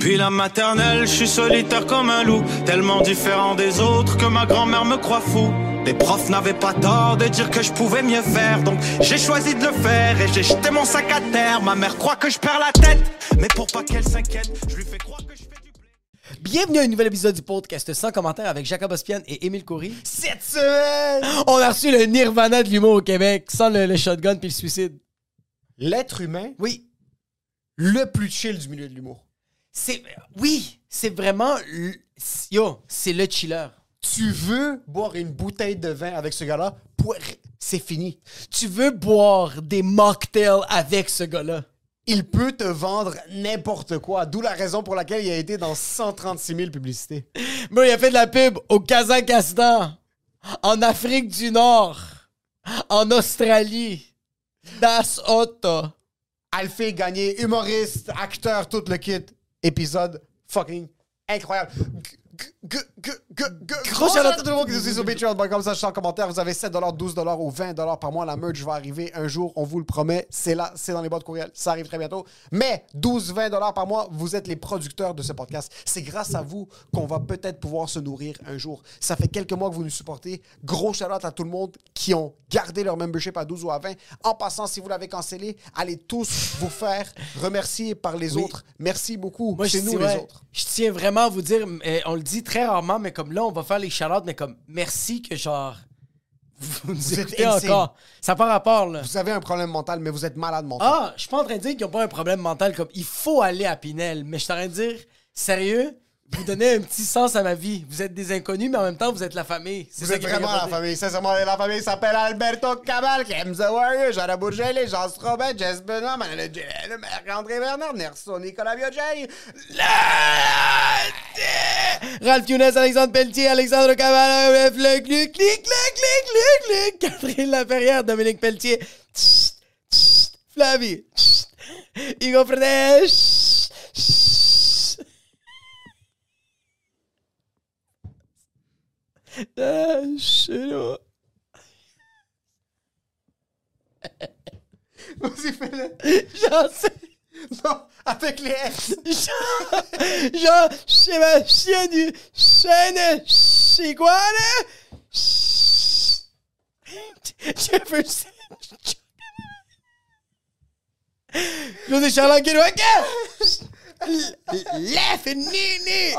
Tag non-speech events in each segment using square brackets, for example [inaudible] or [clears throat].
Puis la maternelle, je suis solitaire comme un loup, tellement différent des autres que ma grand-mère me croit fou. Les profs n'avaient pas tort de dire que je pouvais mieux faire, donc j'ai choisi de le faire et j'ai jeté mon sac à terre. Ma mère croit que je perds la tête, mais pour pas qu'elle s'inquiète, je lui fais croire que je fais du blé. Bienvenue à un nouvel épisode du podcast sans commentaire avec Jacob Ospian et Émile Coury. Cette semaine, On a reçu le nirvana de l'humour au Québec sans le, le shotgun puis le suicide. l'être humain, Oui, le plus chill du milieu de l'humour. C'est oui, c'est vraiment yo, c'est le chiller. Tu veux boire une bouteille de vin avec ce gars-là, pour- c'est fini. Tu veux boire des mocktails avec ce gars-là? Il peut te vendre n'importe quoi, d'où la raison pour laquelle il a été dans 136 000 publicités. [laughs] Bro, il a fait de la pub au Kazakhstan, en Afrique du Nord, en Australie, Das Otto. Alphée gagné, humoriste, acteur, tout le kit. Épisode fucking incroyable. Gros shout-out à tout le monde qui nous suit sur Patreon. Bon, Comme ça, je suis en commentaire. Vous avez 7 12 ou 20 par mois. La merch va arriver un jour, on vous le promet. C'est là, c'est dans les boîtes courriel. Ça arrive très bientôt. Mais 12, 20 par mois, vous êtes les producteurs de ce podcast. C'est grâce à vous qu'on va peut-être pouvoir se nourrir un jour. Ça fait quelques mois que vous nous supportez. Gros shout-out à tout le monde qui ont gardé leur membership à 12 ou à 20. En passant, si vous l'avez cancellé, allez tous vous faire remercier par les Oui. autres. Merci beaucoup. Moi, C'est nous les autres. Je tiens vraiment à vous dire, on le dit très rarement, mais comme là, on va faire les shout mais comme merci que genre vous nous Vous écoutez encore. Ça n'a pas rapport là. Vous avez un problème mental, mais vous êtes malade mental. Ah, je suis pas en train de dire qu'ils n'ont pas un problème mental comme il faut aller à Pinel, mais je suis en train de dire sérieux, vous donnez un petit sens à ma vie. Vous êtes des inconnus, mais en même temps, vous êtes la famille. C'est Vous êtes vraiment la famille. Sincèrement, la famille s'appelle Alberto Cabal, Clem The Warrior, Jean Bourgelet, Jean Strobet, Jess Benoît, Manuel Gélène, Marc-André Bernard, Nerso, Nicolas Biogeni. Ralph Younes, Alexandre Pelletier, Alexandre Caval, le clic, clic, clic, clic, clic, clic, Catherine Laferrière, Dominique Pelletier, Flavie, Hugo Fredet, Ah, chelou. Vas-y, fais-le. J'en sais. Non, avec les S. Jean, Sébastien du Chêne, c'est quoi, là? Jefferson. José Charles Kerouac. La Finini.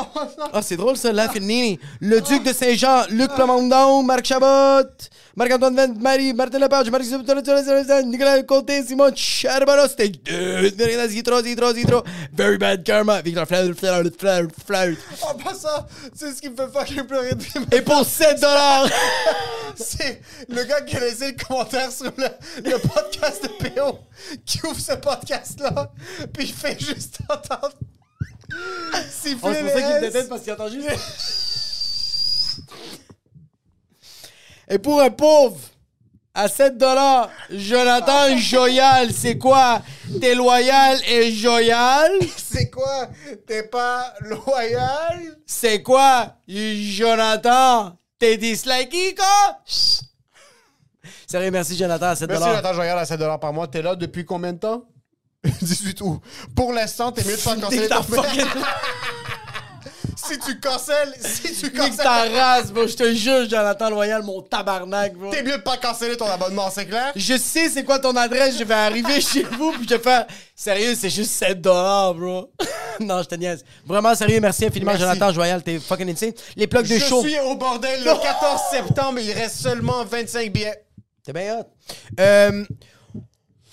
Ah, c'est drôle ça, La Finini. Le duc de Saint-Jean, Luc Plamondon, Marc Chabot, Marc-Antoine Vent, Marie, Martin Lepage, Marc Nicolas Côté, Simon Charbonneau, c'était deux. Verena Zitro, Zitro, Zitro. Very bad karma. Victor Flair, Flair, Flair, Flair. En passant, c'est ce qui me fait fucking pleurer depuis ma- Et pour 7 dollars. [laughs] C'est le gars qui a laissé le commentaire sur le, le podcast de PO qui ouvre ce podcast-là, puis il fait juste entendre Oh, c'est pour ça qu'il me déteste parce qu'il entend juste. Et pour un pauvre, à 7 dollars, Jonathan Joyal, c'est quoi? T'es loyal et joyal? [laughs] C'est quoi? T'es pas loyal? C'est quoi? Jonathan, t'es disliké, quoi? Sérieux, merci Jonathan, à 7 Merci dollars. Nathan Joyal à 7 par mois. T'es là depuis combien de temps? [laughs] 18 août. Pour l'instant, t'es mieux de faire canceller ton [laughs] si tu cancelles, si tu cancelles, ta race, bro. Je te juge, Jonathan Loyal, mon tabarnak, bro. t'es mieux de pas canceller ton abonnement, c'est clair? Je sais c'est quoi ton adresse, je vais arriver [laughs] chez vous puis je vais faire sérieux, c'est juste 7 dollars, bro. [laughs] non, je te niaise. Vraiment sérieux, merci infiniment Merci. Jonathan Joyal, t'es fucking insane. Les plugs de Je show. suis au bordel le 14 septembre, il reste seulement 25 billets. T'es bien hot. Euh,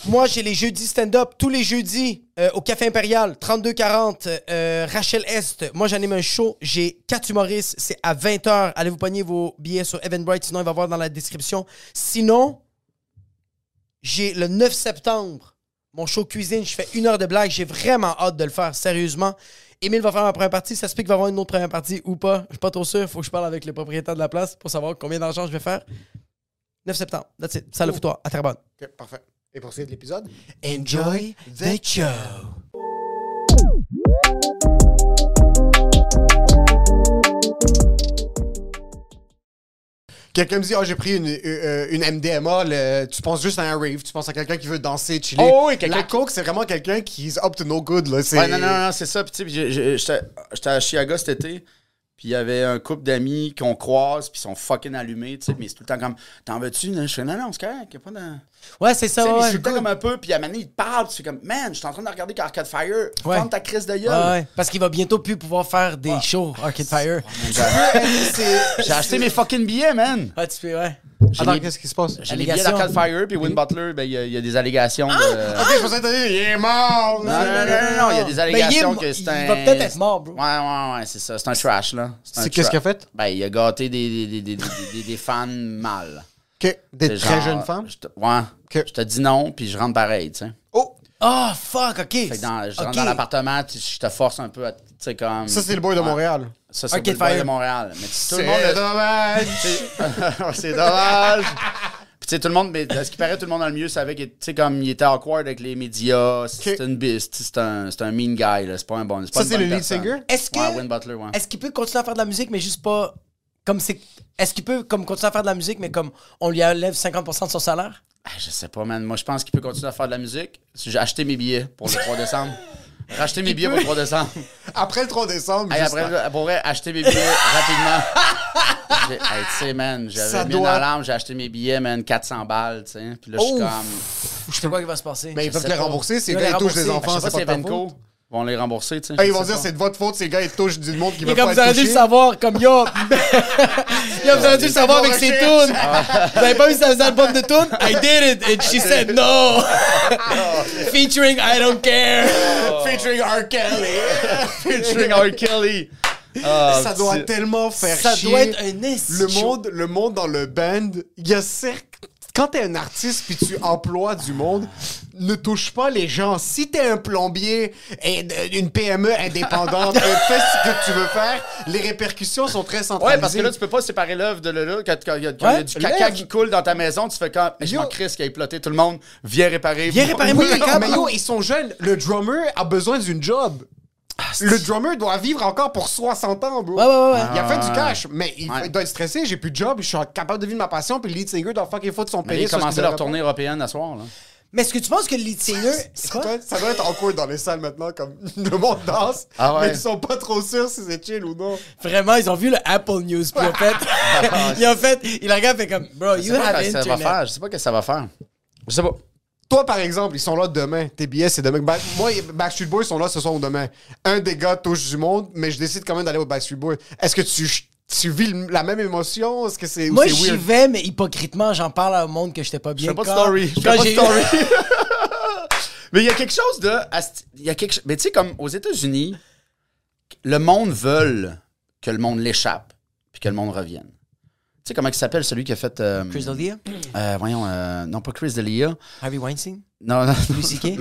moi, j'ai les jeudis stand-up, tous les jeudis euh, au Café Impérial, 3240, euh, Rachel Est. Moi, j'anime un show. J'ai quatre humoristes. C'est à 20h. Allez vous pogner vos billets sur Eventbrite, sinon il va y avoir dans la description. Sinon, j'ai le 9 septembre, mon show cuisine. Je fais une heure de blague. J'ai vraiment hâte de le faire, sérieusement. Émile va faire ma première partie. Ça se peut qu'il va y avoir une autre première partie ou pas. Je suis pas trop sûr. Il faut que je parle avec le propriétaire de la place pour savoir combien d'argent je vais faire. 9 septembre. That's it. Ça le foutoir. À Terrebonne. Ok, parfait. Et pour suivre l'épisode, Enjoy the show. Quelqu'un me dit, oh, j'ai pris une, euh, une MDMA, le- tu penses juste à un rave, tu penses à quelqu'un qui veut danser, chiller. Oh oui, quelqu'un La coke, c'est vraiment quelqu'un qui is up to no good, là. C'est... Ouais, non, non, non, c'est ça. Puis, tu sais, j'étais j'étais à Chiaga cet été. Puis il y avait un couple d'amis qu'on croise, puis ils sont fucking allumés, tu sais. Mais c'est tout le temps comme, t'en veux-tu? Je fais, non, non, c'est correct, y a pas de. Ouais, c'est ça, ouais. le temps comme un peu, puis à un moment donné, il te parle, puis tu fais comme, man, je suis en train de regarder Arcade Fire, Ouais. ta crise de gueule. Ouais, ouais. Parce qu'il va bientôt plus pouvoir faire des shows Arcade Fire. [laughs] J'ai acheté mes fucking billets, man. Ouais, tu peux, ouais. Attends, qu'est-ce qui se passe? J'ai les billets Allégations. d'Arcade Fire, puis Win Butler, ben, il y, a- il y a des allégations de. Ok, je pensais que il est mort! Non, non, non, non, non, il y a des il est allégations que c'est il un. va peut-être être mort, bro. Ouais, ouais, ouais, c'est ça. C'est un trash, là. un C'est qu'est-ce qu'il a fait? Ben, il a gâté des, des, des, des, des, des- des fans mal. Ok, des C'est très genre, jeunes femmes? je te- ouais. Ok. Je te dis non, puis je rentre pareil, tu sais. Oh! Ah, fuck, ok. Fait que dans, je rentre Ok. dans l'appartement, je te force un peu à. Tu sais, comme. Ça, c'est le boy de Ouais. Montréal. Ça, c'est Fire. de Montréal. Mais tout le C'est monde. dommage! [laughs] [laughs] c'est dommage. Puis tu sais, tout le monde, mais à ce qui paraît, tout le monde dans le milieu savait que, tu sais, comme il était awkward avec les médias, c'est une biste, c'est un, c'est un mean guy, là, c'est pas un bon. pas Ça, c'est le lead personne. singer? Est-ce que. Ouais, Butler, ouais. Est-ce qu'il peut continuer à faire de la musique, mais juste pas. Comme c'est. Est-ce qu'il peut comme continuer à faire de la musique, mais comme on lui enlève 50% de son salaire? Ah, je sais pas, man. Moi, je pense qu'il peut continuer à faire de la musique. Si J'ai acheté mes billets pour le 3 décembre. [laughs] Racheter mes billets pour le 3 décembre. [laughs] Après le 3 décembre, Hey, après, pour vrai, acheter mes billets [laughs] rapidement. J'ai- hey, tu sais, man, j'avais mis doit- une alarme, j'ai acheté mes billets, man, 400 balles, tu sais. Puis là, je suis comme. Je sais pas ce qui va se passer. Mais ils peuvent les pas. rembourser, ces Ils vont gars, les ils touchent. Je enfants, sais c'est pas pas si de faute. Vont les rembourser, tu sais. Ah, ils vont dire pas. c'est de votre faute, ces gars, ils touchent du monde qui veut comme pas vous auriez être dû le savoir, comme yo. [laughs] yo, vous auriez dû le savoir avec ses tunes. Vous avez pas vu sa album de tunes? I did it. And she said no. [laughs] Featuring I don't care. [laughs] Featuring R. Kelly. Featuring R. Kelly. Ah, ça doit petit- tellement faire Ça chier. doit être un le monde, le monde dans le band, il y a certes quand t'es un artiste puis tu emploies du monde, ne touche pas les gens. Si t'es un plombier et une PME indépendante, et [laughs] fais ce que tu veux faire, les répercussions sont très centralisées. Ouais, parce que là, tu peux pas séparer l'œuvre de l'œuvre. Quand quand il y a, quand il y a Ouais, du caca qui coule dans ta maison, tu fais comme. Mais je m'en crisse qui a ploté tout le monde. Viens réparer. Viens réparer [laughs] câble. mais yo, ils sont jeunes. Le drummer a besoin d'une job. Le drummer doit vivre encore pour 60 ans, bro. Ouais, ouais, ouais. Il a fait du Ouais. cash, mais il, Ouais. il doit être stressé. J'ai plus de job, je suis capable de vivre ma passion, puis le lead singer doit fucking foutre son pays il a commencé leur tournée européenne à soir, là. Mais est-ce que tu penses que le lead singer. Ça doit, être, ça doit être awkward dans les salles maintenant, comme [laughs] le monde danse, Ah ouais. mais ils sont pas trop sûrs si c'est chill ou non. Vraiment, ils ont vu le Apple News, puis [laughs] [laughs] ils ont fait. ils ont fait. Ils regardent, fait comme, bro, Je you sais pas have ce que ça va internet. faire. Je sais pas ce que ça va faire. Je sais pas. Toi, par exemple, ils sont là demain. Tes billets, c'est demain. Ba- moi, et Backstreet Boys sont là ce soir ou demain. Un des gars touche du monde, mais je décide quand même d'aller au Backstreet Boys. Est-ce que tu, tu vis la même émotion? Est-ce que c'est Moi, j'y vais, mais hypocritement, j'en parle au monde que j'étais pas Je bien. fais pas de quand- story. Je fais pas de j'ai- story. [laughs] [laughs] Mais il y a quelque chose de. Il y a quelque. Mais tu sais, comme aux États-Unis, le monde veut que le monde l'échappe puis que le monde revienne. Tu sais comment il s'appelle celui qui a fait. euh, Chris D'Elia? euh, voyons, euh, non pas Chris D'Elia. Harvey Weinstein? Non, non. Hey, C.K.?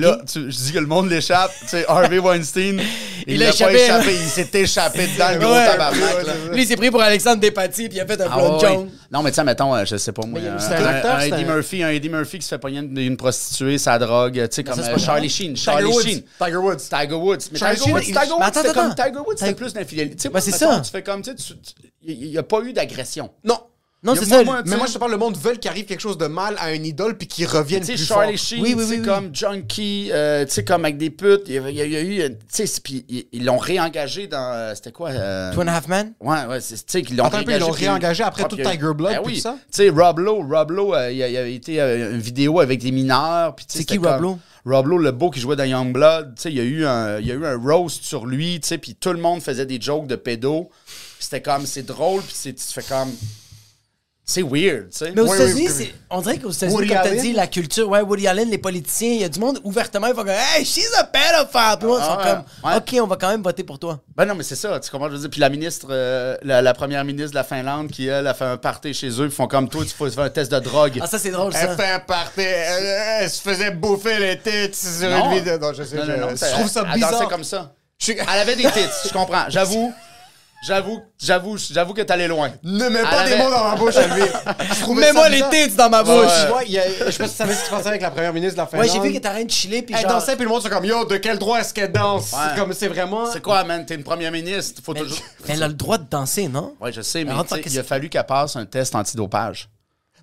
là, tu- je dis que le monde l'échappe. Tu sais, Harvey [laughs] Weinstein, il, l'a a pas échappé, hein. Il s'est échappé dedans, le gros Ouais. tabarnak. là. Lui, il s'est pris pour Alexandre Despatie, puis il a fait un Ah, blonde ouais. Non, mais tu sais, mettons, euh, je sais pas moi. Mais euh, c'est un acteur, c'est Eddie un- Murphy, un Eddie Murphy qui se fait pogner une, une prostituée, sa drogue, tu sais, comme ça, c'est euh, pas Charlie. Sheen. Tiger Charlie Woods. Sheen. Tiger Woods. Tiger Woods. Mais Charlie Tiger Sheen, Woods, Tiger Woods, c'était comme attends. Tiger Woods, c'était Tiger- plus d'infidélité. Tu sais, c'est ça. Tu fais comme, tu sais, il n'y a pas eu d'agression. Non. Non, c'est ça. moi, Mais moi, je te parle, le monde veut qu'il arrive quelque chose de mal à une idole puis qu'il revienne plus fort. Charlie Sheen, Oui, oui, comme Junkie, euh, tu sais, comme avec des putes. Il y a, il y eu. Tu sais, puis ils- l'ont réengagé dans. euh, C'était quoi euh, Two and a Half Men? Ouais, ouais, tu sais, qu'ils l'ont peu, ils l'ont réengagé après tout Tiger Blood Ben puis oui. ça? Tu sais, Rob Lowe, Rob Lowe, euh, il y avait été euh, une vidéo avec des mineurs. C'est qui, Rob Lowe? Rob Lowe, le beau qui jouait dans Youngblood. Tu sais, il y a eu un, il y a eu un roast sur lui, tu sais, puis tout le monde faisait des jokes de pédo. C'était comme, c'est drôle, puis c'est- tu fais comme. C'est weird, tu sais. Mais aux Oui, États-Unis, oui, on dirait qu'aux États-Unis, Woody comme t'as Allen? dit, la culture, ouais, Woody Allen, les politiciens, il y a du monde ouvertement, ils font comme, hey, she's a pedophile. Puis moi, ils sont Ah, comme, ouais. ok, on va quand même voter pour toi. Ben non, mais c'est ça, tu comprends? Je veux dire, puis la ministre, euh, la, la première ministre de la Finlande, qui, elle, a fait un party chez eux, ils font comme toi, tu fais un test de drogue. Ah, ça, c'est drôle, Elle ça. fait un party, elle, elle se faisait bouffer les têtes sur Non. une vidéo. Non, je sais, Non, je, non, non, je trouve ça elle dansait bizarre. comme ça. Je suis- Elle avait des tits, je comprends. J'avoue, [laughs] j'avoue, j'avoue, j'avoue que t'allais loin. Ne mets pas des mots dans ma bouche, trouvais Mets-moi les tits dans ma bouche. tu vois, il y a- je sais pas si tu savais ce qui se passait avec la première ministre de la Ouais, Finlande. j'ai vu que t'as rien de chiller, puis Elle genre. dansait, puis le monde, c'est comme, yo, de quel droit est-ce qu'elle danse? Ouais. Comme, c'est vraiment... C'est quoi, man? T'es une première ministre, faut Mais- toujours... Elle a le droit de danser, non? Ouais, je sais, mais en tu tant sais, que- il a fallu qu'elle passe un test antidopage.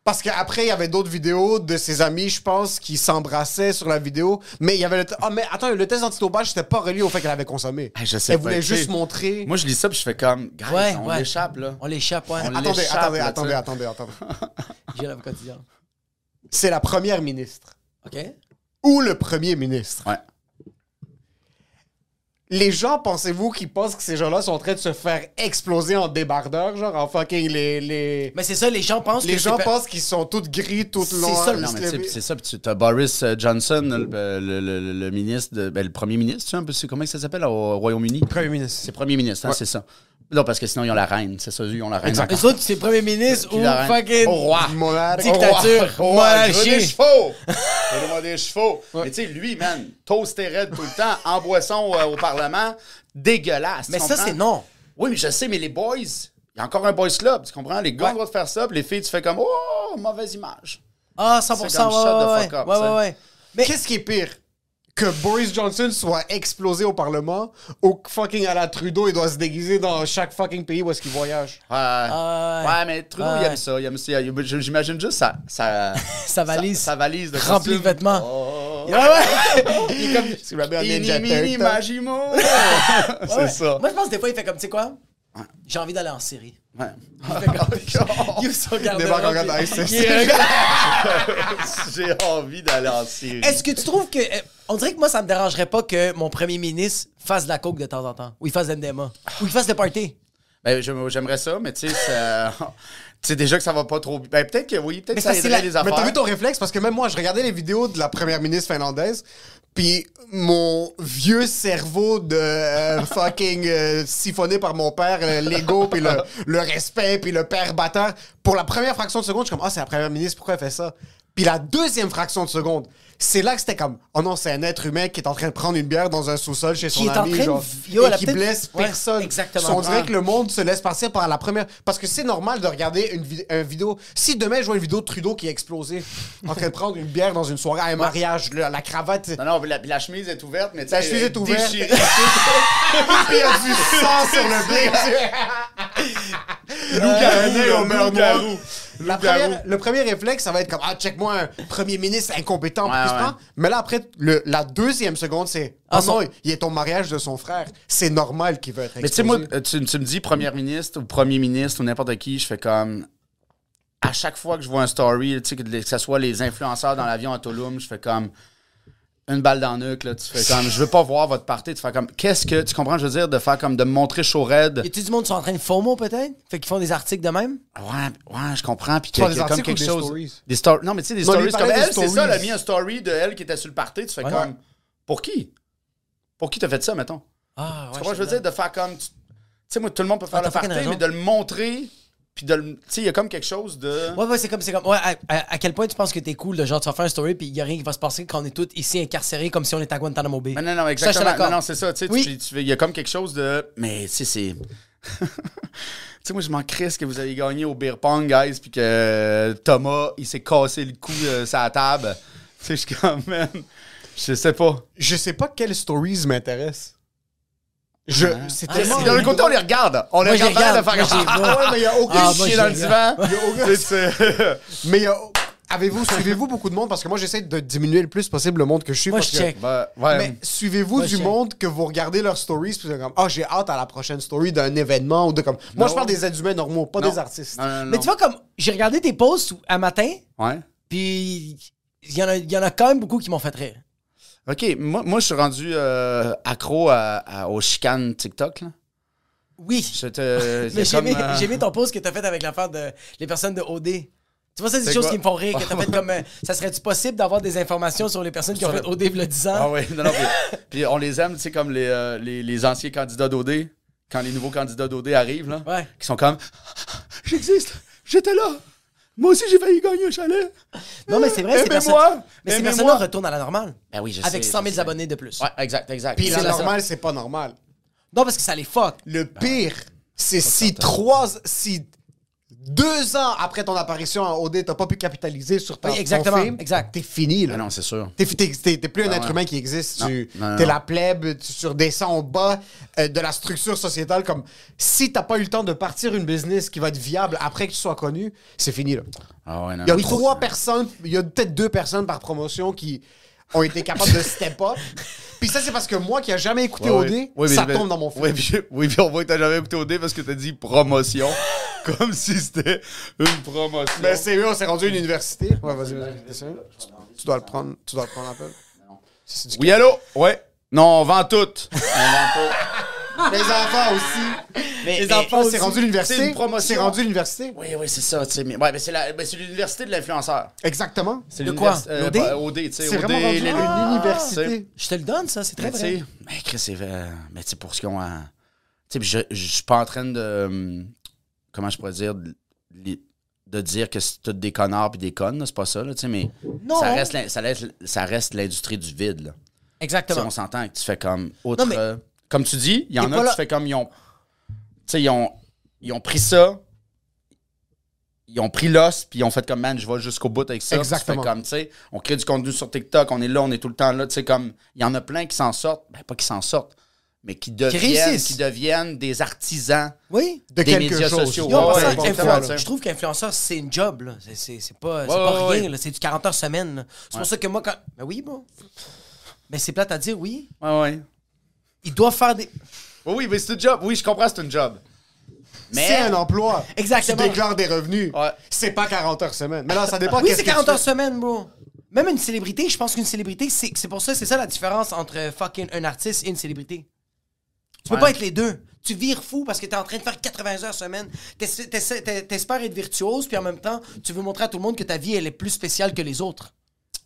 Parce qu'après, il y avait d'autres vidéos de ses amis, je pense, qui s'embrassaient sur la vidéo. Mais il y avait le... Ah, mais attends, le test antidopage, c'était pas relié au fait qu'elle avait consommé. Ah, je sais Elle pas, voulait tu sais, juste montrer... Moi, je lis ça, puis je fais comme, guys, Ouais, on ouais. l'échappe, là. On l'échappe, ouais. On Attendez, l'échappe, attendez, là, attendez, attendez, attendez. [laughs] J'ai la quotidien. C'est la première ministre. OK? Ou le premier ministre. Ouais. Les gens, pensez-vous qu'ils pensent que ces gens-là sont en train de se faire exploser en débardeur, genre en fucking les... les... Mais c'est ça, les gens pensent Les que gens c'est pas- pensent qu'ils sont tous gris, tous C'est ça, ils Non, se mais tu sais, lèvent- puis c'est ça, puis tu as Boris euh, Johnson, le, le- le- ministre, de, ben, le premier ministre, tu sais, un peu, c'est- comment ça s'appelle au Royaume-Uni? Premier ministre. C'est premier ministre, hein, c'est ça. Non, parce que sinon, ils ont la reine, c'est ça, ils ont la reine. Exact. encore. Les autres, c'est premier ministre ou fucking. Au roi. Monarque. Dictature. Au roi. Au roi. [laughs] Je veux des chevaux. Donne-moi des chevaux. Mais tu sais, lui, man, toasté raide tout le temps, en boisson euh, au Parlement, dégueulasse. Mais ça, c'est non. Oui, mais je sais, mais les boys, il y a encore un boys club, tu comprends? Les gars ont le droit de faire ça, puis les filles, tu fais comme, oh, mauvaise image. Ah, 100%. C'est comme ouais, shut the ouais, fuck up, ouais, ouais, ouais. Mais Qu'est-ce qui est pire? Que Boris Johnson soit explosé au Parlement ou que fucking à la Trudeau, il doit se déguiser dans chaque fucking pays où est-ce qu'il voyage? Ouais, Ah, ouais. ouais, mais Trudeau, il aime ça. Il aime ça. J'imagine juste sa, sa, [laughs] Sa valise. Sa, sa valise de Remplie de vêtements. Oh. Ouais, ouais. [laughs] Il est comme. Ini, mini, magimo. C'est ça. Moi, je pense que des fois, il fait comme, tu sais quoi? J'ai envie d'aller en série. Ouais. J'ai envie d'aller en Syrie. Est-ce que tu trouves que. euh, On dirait que moi, ça me dérangerait pas que mon premier ministre fasse de la coke de temps en temps. Ou il fasse de l'MDMA. Ou il fasse le party. Ben, j'aime- j'aimerais ça, mais tu sais, ça- [laughs] tu sais déjà que ça va pas trop. Ben, peut-être que oui, peut-être Mais que ça ça, aiderait la- les Mais affaires. t'as vu ton réflexe? Parce que même moi, je regardais les vidéos de la première ministre finlandaise, puis mon vieux cerveau de euh, [laughs] fucking euh, siphonné par mon père, euh, l'ego, puis le, le respect, puis le père batteur, pour la première fraction de seconde, je suis comme, ah, c'est la première ministre, pourquoi elle fait ça? Puis la deuxième fraction de seconde, c'est là que c'était comme, oh non, c'est un être humain qui est en train de prendre une bière dans un sous-sol chez son Qui est en ami, de- genre, Yo, et qui blesse personne. exactement. On dirait Ouais. que le monde se laisse passer par la première. Parce que c'est normal de regarder une, vid- un vidéo. Si demain je vois une vidéo de Trudeau qui est explosé, en train de prendre une bière dans une soirée à un mariage, le- la cravate. Non, non, la, chemise est ouverte, mais. La chemise est euh, ouverte. [laughs] il y a du sang sur le [laughs] blé. Loup-garou, loup-garou. noir. La première- le premier réflexe, ça va être comme Ah, check-moi un premier ministre incompétent. Ouais. Mais là, après, le- la deuxième seconde, c'est Ah, Ah non, son- il est au mariage de son frère. C'est normal qu'il veut être Mais tu sais, moi, exposé. euh, tu, me dis premier ministre ou premier ministre ou n'importe qui, je fais comme. À chaque fois que je vois un story, tu sais, que, que ce soit les influenceurs dans l'avion à Tulum, je fais comme. Une balle dans le nuque, là. Tu fais comme. Je veux pas voir votre party. Tu fais comme. Qu'est-ce que. Tu comprends, je veux dire, de faire comme. De me montrer chaud raide? Y a-tu du monde qui sont en train de FOMO peut-être? Fait qu'ils font des articles de même? Ouais, ouais, je comprends. Puis qu'il y a des comme articles ou quelque des chose. stories? Des stories. Non, mais tu sais, des Non, stories comme elle, c'est ça, elle a mis un story de elle qui était sur le party. Tu fais Ouais. comme. Pour qui? Pour qui t'as fait ça, mettons? Ah, Tu comprends, je veux dire, de faire comme. Tu sais, moi, tout le monde peut faire Ah, le party, mais de le montrer. Puis de le. Tu sais, il y a comme quelque chose de. Ouais, ouais, c'est comme, c'est comme, ouais, à, à- à quel point tu penses que t'es cool de genre, tu vas faire un story puis il y a rien qui va se passer quand on est tous ici incarcérés comme si on était à Guantanamo Bay. Mais non, non, exactement. non, non, c'est ça. Tu sais, il y a comme quelque chose de. Mais, tu sais, c'est. [laughs] tu sais, moi, je m'en crisse que vous avez gagné au beer pong, guys, puis que euh, Thomas, il s'est cassé le cou euh, sur la table. Tu sais, je suis comme, [laughs] man. Je sais pas. Je sais pas quelles stories m'intéressent. Je, Hein? c'est Ah, tellement. D'un côté, on les regarde. On les Moi, je les regarde de regarde. faire Ah, ouais, mais il y a aucun Ah, je dans le divan. Il a aucun- Mais il y a- [laughs] avez-vous, suivez-vous beaucoup de monde? Parce que moi j'essaie de diminuer le plus possible le monde que je suis. Moi, parce je que- check. Ben, ouais. Mais suivez-vous du monde que vous regardez leurs stories puis comme ah j'ai hâte à la prochaine story d'un événement ou de comme moi je parle des êtres humains normaux pas Non. des artistes. Non, non, non. Mais tu vois, comme j'ai regardé tes posts un matin, Ouais. puis il y, en a- y en a quand même beaucoup qui m'ont fait rire. OK, moi, moi je suis rendu euh, accro à, à- aux chicanes TikTok. Là. Oui. Te- [laughs] Mais j'ai aimé, euh, j'ai aimé ton post que t'as fait avec l'affaire de les personnes de OD. Tu vois, ça, c'est des choses quoi? qui me font rire. Que t'as fait [laughs] comme. euh, ça serait-tu possible d'avoir des informations sur les personnes qui ont fait OD a 10 ans? Ah oui, non, non, puis, [laughs] puis on les aime, tu sais, comme les, euh, les, les anciens candidats d'OD, quand les nouveaux candidats d'OD arrivent, là, Ouais. qui sont comme J'existe, j'étais là, moi aussi j'ai failli gagner un chalet. Non, mais c'est vrai, ces personnes. Aimez-moi, Mais ces aimez-moi. personnes-là retournent à la normale. Ben oui, je Avec sais, 100 000 je sais. abonnés de plus. Ouais, exact, exact. Puis C'est la la- normale c'est pas normal. Non, parce que ça les fuck. Le pire c'est si trois si deux ans après ton apparition en OD t'as pas pu capitaliser sur ta Oui, exactement, ton film, exact. t'es fini là. Ben non, c'est sûr. T'es, t'es- t'es- t'es plus un Ah être humain qui existe. Non. Tu, Non, non, t'es non. la plèbe, tu redescends au bas euh, de la structure sociétale. Comme si t'as pas eu le temps de partir une business qui va être viable après que tu sois connu, c'est fini. Là. Ah ouais, non, Il y a trois c'est- personnes, il y a peut-être deux personnes par promotion qui ont été capables de step up. [laughs] Puis ça, c'est parce que moi qui a jamais écouté Ouais, OD. Oui, ça mais- tombe dans mon film. Oui, puis, oui, puis on voit que t'as jamais écouté OD parce que t'as dit promotion. [laughs] [laughs] comme si c'était une promotion. Mais c'est eux, on s'est rendu à une université. Ouais, vas-y, vas-y. Tu, tu dois le prendre, tu dois le prendre un peu. Oui, allô? Ouais. Non, on vend tout. [laughs] on vend tout. Les enfants aussi. Mais, Les mais- enfants, c'est rendu l'université. C'est une promotion. C'est rendu l'université. Oui, oui, c'est ça. tu sais, Mais, ouais, mais c'est la- mais c'est l'université de l'influenceur. Exactement. C'est De quoi? euh, L'OD? bah, OD, tu sais. C'est OD, vraiment rendu les- une université. Je te le donne, ça, c'est très vrai. mais Chris, c'est vrai. Mais tu sais, pour ce qu'ils ont à. Tu sais, puis je, je suis pas en train de. Comment je pourrais dire. de- dire que c'est tous des connards puis des connes, c'est pas ça, là, tu sais, mais Non. ça reste, ça reste, ça reste l'industrie du vide, là. Exactement. on s'entend que tu fais comme. Autre, Non, mais- euh, comme tu dis, il y en a qui fais comme. Ils ont. Tu sais, ils ont, ils ont pris ça. Ils ont pris l'os, puis ils ont fait comme, man, je vais jusqu'au bout avec ça. Puis tu fais Exactement. comme, tu sais, on crée du contenu sur TikTok, on est là, on est tout le temps là. Tu sais, comme, il y en a plein qui s'en sortent. Ben, pas qui s'en sortent, mais qui deviennent, qui deviennent des artisans Oui. De des quelque médias chose. sociaux. Ouais, ouais, sais. je trouve qu'influenceur, c'est une job. là. C'est- pas, Ouais, pas ouais, rien. C'est du 40 heures semaine. C'est pour ça que moi, quand. Ben oui, bon. Mais c'est plate à dire, oui. Ouais, ouais. Ils doivent faire des. Oui, oui, mais c'est un job. Oui, je comprends, c'est un job. Mais. C'est un emploi. Exactement. Tu déclares des revenus. Ouais. C'est pas 40 heures semaine. Mais là, ça dépend. [laughs] Oui, c'est tu 40 heures semaine, bro. Même une célébrité, je pense qu'une célébrité, c'est c'est pour ça, c'est ça la différence entre fucking un artiste et une célébrité. Tu peux Ouais. pas être les deux. Tu vires fou parce que t'es en train de faire 80 heures semaine. T'espères être virtuose, puis en même temps, tu veux montrer à tout le monde que ta vie, elle est plus spéciale que les autres.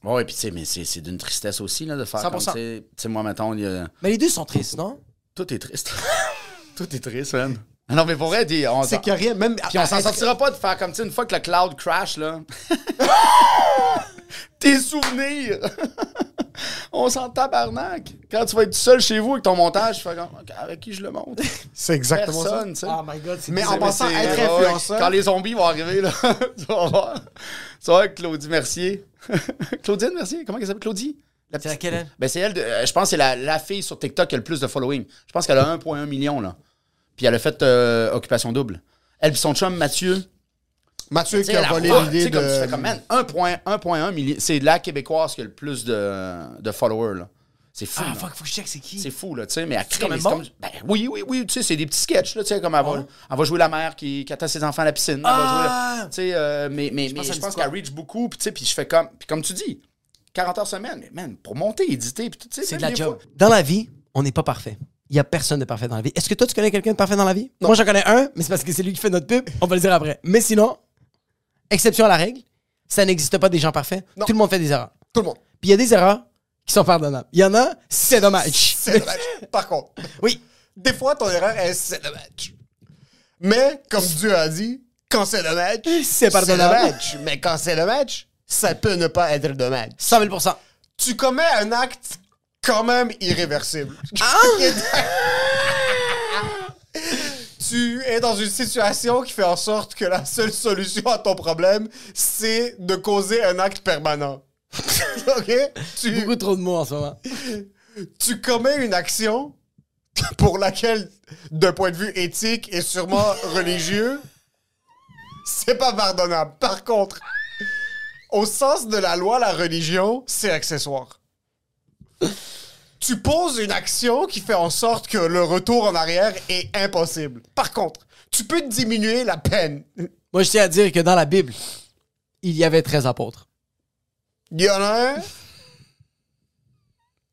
Ouais, puis tu sais, mais c'est d'une tristesse aussi, là, de faire 100%. comme, tu sais, tu moi, mettons, y a- Mais les deux sont tristes, non? Tout est triste. [laughs] Tout est triste, man. Ah Non, mais pour vrai, on C'est qu'il rien. Même. Puis on s'en Est-ce que- sortira pas de faire comme, tu sais, une fois que le cloud crash, là. [laughs] [laughs] Tes souvenirs! [laughs] on s'en tabarnak. Quand tu vas être seul chez vous avec ton montage, tu fais avec qui je le monte? [laughs] C'est exactement ça. Personne, tu sais. my god, c'est Mais en c'est- être influenceur. Quand les zombies vont arriver, là, [laughs] tu vas voir. Tu vas voir Claudie Mercier. Claudine Mercier, comment elle s'appelle? Claudie? La C'est petite- laquelle, elle? Ben, c'est elle, de- euh, je pense que c'est la, la fille sur TikTok qui a le plus de following. Je pense qu'elle a 1,1 million, là. Puis elle a fait euh, Occupation Double. Elle puis son chum, Mathieu. Mathieu qui a la volé l'idée de. comme tu fais comme, man, 1,1 1,1 million. C'est la Québécoise qui a le plus de, de followers, là. C'est fou, Ah, fuck, faut que je check c'est qui? C'est fou, là, tu sais, mais elle crée, comme- ben, oui, oui, oui, tu sais, c'est des petits sketchs, là, tu sais, comme elle va, Ouais. elle va jouer la mère qui, qui attend ses enfants à la piscine. elle va Ah! jouer, tu sais, euh, mais, mais, Je mais pense pense qu'elle reach beaucoup, puis tu sais, puis je fais comme, puis comme tu dis, 40 heures semaine, mais man, pour monter, éditer, puis tout, tu sais, C'est de la job. fois- Dans la vie, on n'est pas parfait. Il y a personne de parfait dans la vie. Est-ce que toi, tu connais quelqu'un de parfait dans la vie? Moi, j'en connais un, mais c'est parce que c'est lui qui fait notre pub. On va le dire après. Mais sinon, exception à la règle, ça n'existe pas des gens parfaits. Non. Tout le monde fait des erreurs. Tout le monde. Puis il y a des erreurs qui sont pardonnables. Il y en a, c'est dommage. [laughs] C'est dommage. Par contre, Oui. des fois, ton erreur est c'est dommage. Mais, comme Dieu a dit, quand c'est dommage, [laughs] C'est pardonnable. dommage. Mais quand c'est dommage, ça peut ne pas être dommage. 100 000% Tu commets un acte quand même irréversible. [laughs] tu es dans une situation qui fait en sorte que la seule solution à ton problème, c'est de causer un acte permanent. [laughs] OK? Tu, Beaucoup trop de mots en ce moment. tu commets une action pour laquelle, d'un point de vue éthique et sûrement religieux, c'est pas pardonnable. Par contre, au sens de la loi, la religion, c'est accessoire. Tu poses une action qui fait en sorte que le retour en arrière est impossible. Par contre, tu peux diminuer la peine. Moi, je tiens à dire que dans la Bible, il y avait 13 apôtres. Il y en a un.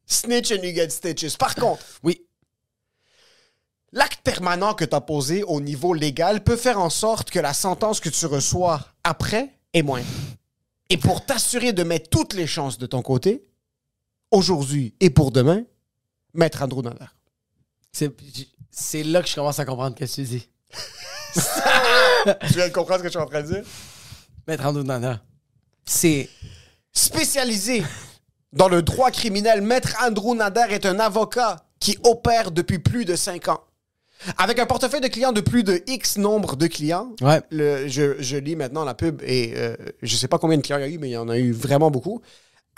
Snitch and you get stitches. Par contre, Oui. l'acte permanent que tu as posé au niveau légal peut faire en sorte que la sentence que tu reçois après est moindre. Et pour t'assurer de mettre toutes les chances de ton côté, aujourd'hui et pour demain, Maître Andrew Nader. C'est c'est là que je commence à comprendre ce que tu dis. [laughs] Tu viens de comprendre ce que je suis en train de dire? Maître Andrew Nana. C'est. Spécialisé dans le droit criminel, Maître Andrew Nader est un avocat qui opère depuis plus de 5 ans. Avec un portefeuille de clients de plus de X nombre de clients, Ouais. le- je, je lis maintenant la pub et euh, je sais pas combien de clients il y a eu, mais il y en a eu vraiment beaucoup.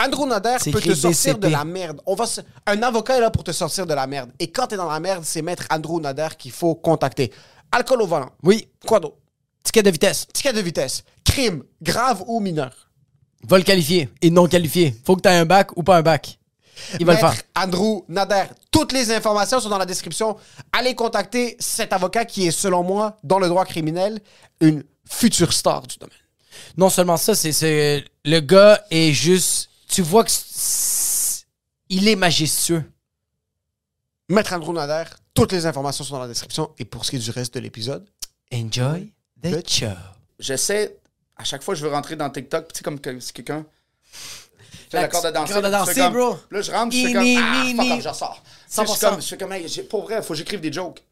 Andrew Nader peut te sortir de la merde. On va se- Un avocat est là pour te sortir de la merde. Et quand tu es dans la merde, c'est Maître Andrew Nader qu'il faut contacter. Alcool au volant. Oui. Quoi d'autre? Ticket de vitesse. Ticket de vitesse. Crime, grave ou mineur? Va le qualifier et non qualifié. Faut que tu aies un bac ou pas un bac. Il va le faire. Andrew Nader. Toutes les informations sont dans la description. Allez contacter cet avocat qui est, selon moi, dans le droit criminel, une future star du domaine. Non seulement ça, c'est- c'est. Le gars est juste. Tu vois que. c'est- Il est majestueux. Maître Andrew Nader, toutes les informations sont dans la description. Et pour ce qui est du reste de l'épisode, Enjoy the show. J'essaie, à chaque fois que je veux rentrer dans TikTok, tu sais, comme que- si quelqu'un fait La- la corde à danser. corde à là, tu danser, comme- bro. Là, je rentre, je fais comme, ah, fuck je ressors. Tu sais, Je suis 100%. comme, je fais comme, hey, pour vrai, faut que j'écrive des jokes. Tu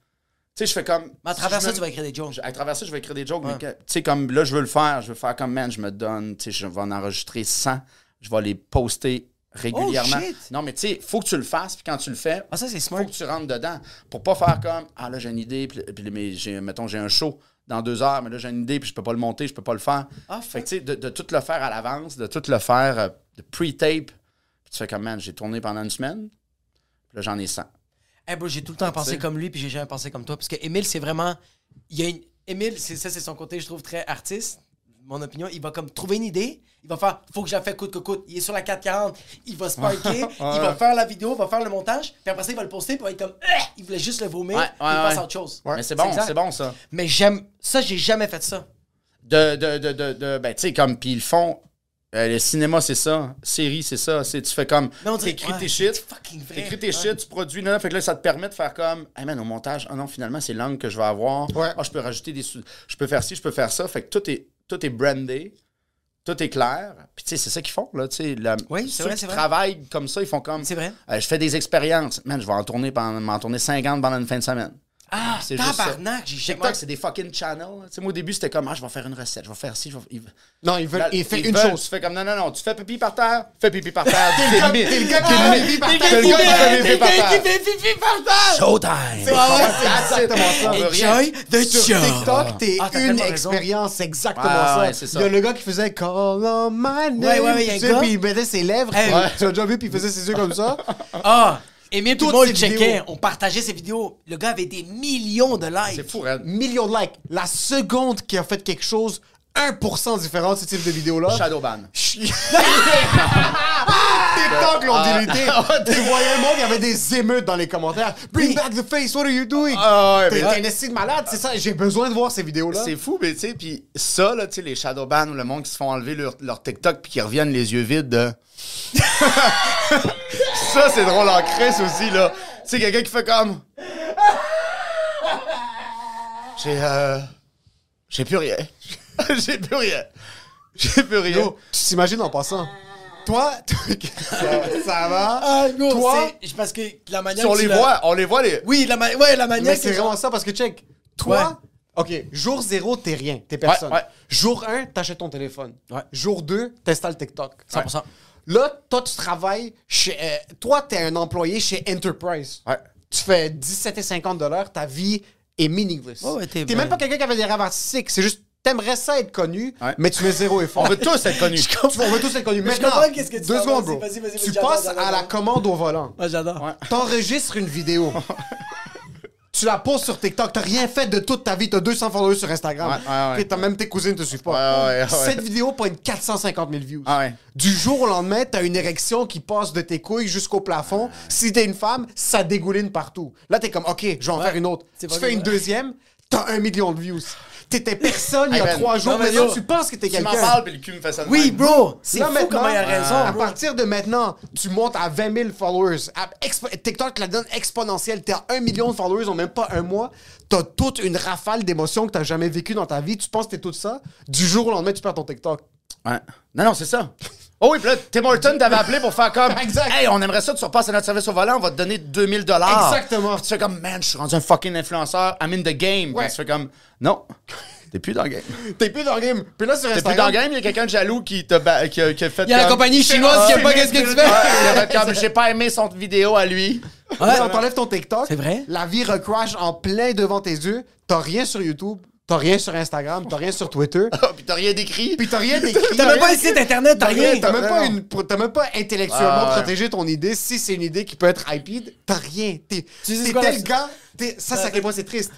sais, je fais comme. Mais à travers ça, me- tu vas écrire des jokes. je- À travers ça, je vais écrire des jokes, mais Ouais. tu sais, comme là, je veux le faire, je veux faire comme, man, je me donne, tu sais, je vais en enregistrer 100, je vais les poster régulièrement. Oh, shit. Non, mais tu sais, faut que tu le fasses, puis quand tu le fais, Ah, ça, smart. faut que tu rentres dedans pour pas faire comme ah là j'ai une idée puis, puis mais j'ai mettons j'ai un show dans deux heures mais là j'ai une idée puis je peux pas le monter je peux pas le faire Ah, fait que tu sais de, de tout le faire à l'avance de tout le faire euh, de pre-tape puis tu fais comme man j'ai tourné pendant une semaine puis là j'en ai 100 Eh bro, j'ai tout le temps pensé comme lui, puis j'ai jamais pensé comme toi. Parce que Émile, c'est vraiment. Il y a une... Émile, c'est ça, c'est son côté, je trouve, très artiste. Mon opinion, il va comme trouver une idée, il va faire, faut que je la fasse coûte que coûte. Il est sur la 440, il va se parker, [laughs] il va faire la vidéo, il va faire le montage, puis après ça, il va le poster, puis il va être comme, Ah! il voulait juste le vomir, Ouais, puis il passe à autre chose. mais c'est bon c'est bon ça Mais j'aime, ça, j'ai jamais fait ça. de, de, de, de, de- ben tu sais comme puis ils le font euh, le cinéma c'est ça série c'est ça c'est tu fais comme Mais on dirait- t'écris tes shit. T'écris tes shit, tu produis là, fait que là, ça te permet de faire comme, hey man, au montage, ah non, finalement, c'est l'angle que je vais avoir. Ouais. Ah, je peux rajouter des sous, je peux faire ci, je peux faire ça. Fait que tout est, tout est brandé, tout est clair. Puis tu sais, c'est ça qu'ils font, là, tu sais. la- Oui, c'est vrai, c'est vrai. travaillent comme ça, ils font comme. C'est vrai. Euh, je fais des expériences. Man, je vais en tourner pendant, m'en tourner 50 pendant une fin de semaine. Ah, C'est juste ça. tabarnak, j'ai. TikTok, c'est des fucking channels. Tu sais, moi, au début, c'était comme, ah, je vais faire une recette, je vais faire ci, je vais. ils- non, ils veulent, Là, il fait ils une veulent, chose. Tu fais comme non, non, non, tu fais pipi par terre, fais pipi par terre. [laughs] T'es le gars- t'es qui fait pipi par terre. T'es le gars qui fait pipi par terre. fait pipi par terre! Showtime! C'est exactement ça. Enjoy the Sur show! TikTok, t'es Ah, t'as une expérience, c'est exactement ça. ouais, c'est ça. Il y a le gars qui faisait Call on my name. Ouais, ouais, ouais, il y a un tu sais, gars- Puis il mettait ses lèvres. Tu as déjà vu, puis il faisait ses yeux comme ça. Ah! Émile, tout le monde ces le checkait. vidéos. On partageait ses vidéos. Le gars avait des millions de likes. C'est fou, Red. Millions de likes. La seconde qui a fait quelque chose 1% différent de ce type de vidéo-là. Shadowban. [laughs] TikTok l'ont délité. Tu voyais le monde, il y avait des émeutes dans les commentaires. Bring back the face, what are you doing? Ah T'es un esti de malade, c'est ça. J'ai besoin de voir ces vidéos-là. C'est fou, mais tu sais, puis ça, là, tu sais, les Shadowban ou le monde qui se font enlever leur, leur TikTok puis qui reviennent les yeux vides de. [laughs] ça, c'est drôle en crise aussi, là. Tu sais, quelqu'un qui fait comme. J'ai. Euh... J'ai plus rien. [laughs] J'ai plus rien. J'ai plus rien. Yo, tu t'imagines en passant? Toi, [laughs] ça, ça va? Ah, Toi, c'est- Parce que la manière Si on que tu les voit, on les voit les. Oui, la, ma- ouais, la manière mais c'est vraiment ça parce que check. Toi, OK, jour zéro, t'es rien, t'es personne. ouais. Jour 1, t'achètes ton téléphone. Ouais. Jour 2, t'installes TikTok. 100%. Là, toi, tu travailles chez. euh, toi, t'es un employé chez Enterprise. Ouais. Tu fais 17,50 ta vie est meaningless. Ouais, t'es t'es même pas quelqu'un qui avait des rêves artistiques. C'est juste, t'aimerais ça être connu, Ouais. mais tu mets zéro effort. On veut tous être connus. [laughs] Tu- On veut tous être connus. Mais je Maintenant, comprends qu'est-ce que tu deux secondes, bro. vas-y, vas-y, Tu passes à la commande au volant. J'adore. Ouais. T'enregistres une vidéo. [laughs] Tu la poses sur TikTok. T'as rien fait de toute ta vie. T'as 200 followers sur Instagram. Ouais, ouais, ouais. Ok, T'as même tes cousines te suivent pas. Ouais, ouais, ouais. Cette vidéo pointe 450 000 views. Ah ouais. Du jour au lendemain, t'as une érection qui passe de tes couilles jusqu'au plafond. Si t'es une femme, ça dégouline partout. Là, t'es comme, OK, je vais en faire une autre. Tu pas fais une deuxième, t'as un million de views. T'étais personne il y a trois jours. Non, mais Maintenant, yo, tu penses que t'es Tu m'en quelqu'un. parles, puis le cul me fait ça Oui, même. bro! C'est fou comment il a raison, À partir de maintenant, tu montes à 20 000 followers. TikTok la donne exponentielle. T'es à 1 million de followers en même pas un mois. T'as toute une rafale d'émotions que t'as jamais vécues dans ta vie. Tu penses que t'es tout ça? Du jour au lendemain, tu perds ton TikTok. Ouais. Non, non, c'est ça. Oh oui, puis là, Tim Horton t'avait appelé pour faire comme. [laughs] Exact. Hey, on aimerait ça, tu repasses à notre service au volant, on va te donner 2000 dollars. Exactement. Tu fais comme, man, je suis rendu un fucking influenceur, I'm in the game. Ouais. Puis Tu fais comme, non, [laughs] t'es plus dans le game. T'es plus dans le game. Puis là, sur T'es Instagram. plus dans le game, il y a quelqu'un de jaloux qui, t'a ba- qui, a, qui a fait. Il y a la compagnie chinoise qui aime pas qu'est-ce que tu Ouais, fais. il a [laughs] fait comme, j'ai pas aimé son vidéo à lui. Là, on t'enlève ton TikTok. C'est vrai? La vie recrash en plein devant tes yeux. T'as rien sur YouTube. T'as rien sur Instagram. T'as rien sur Twitter. puis t'as rien décrit. Puis t'as rien d'écrit. T'as même pas un site internet, t'as rien. T'as même, pas une- t'as même pas intellectuellement Ah, ouais. protégé ton idée. Si c'est une idée qui peut être hyped, t'as rien. T'es, Tu sais tel gars. t'es- ça, c'est à quel point c'est triste.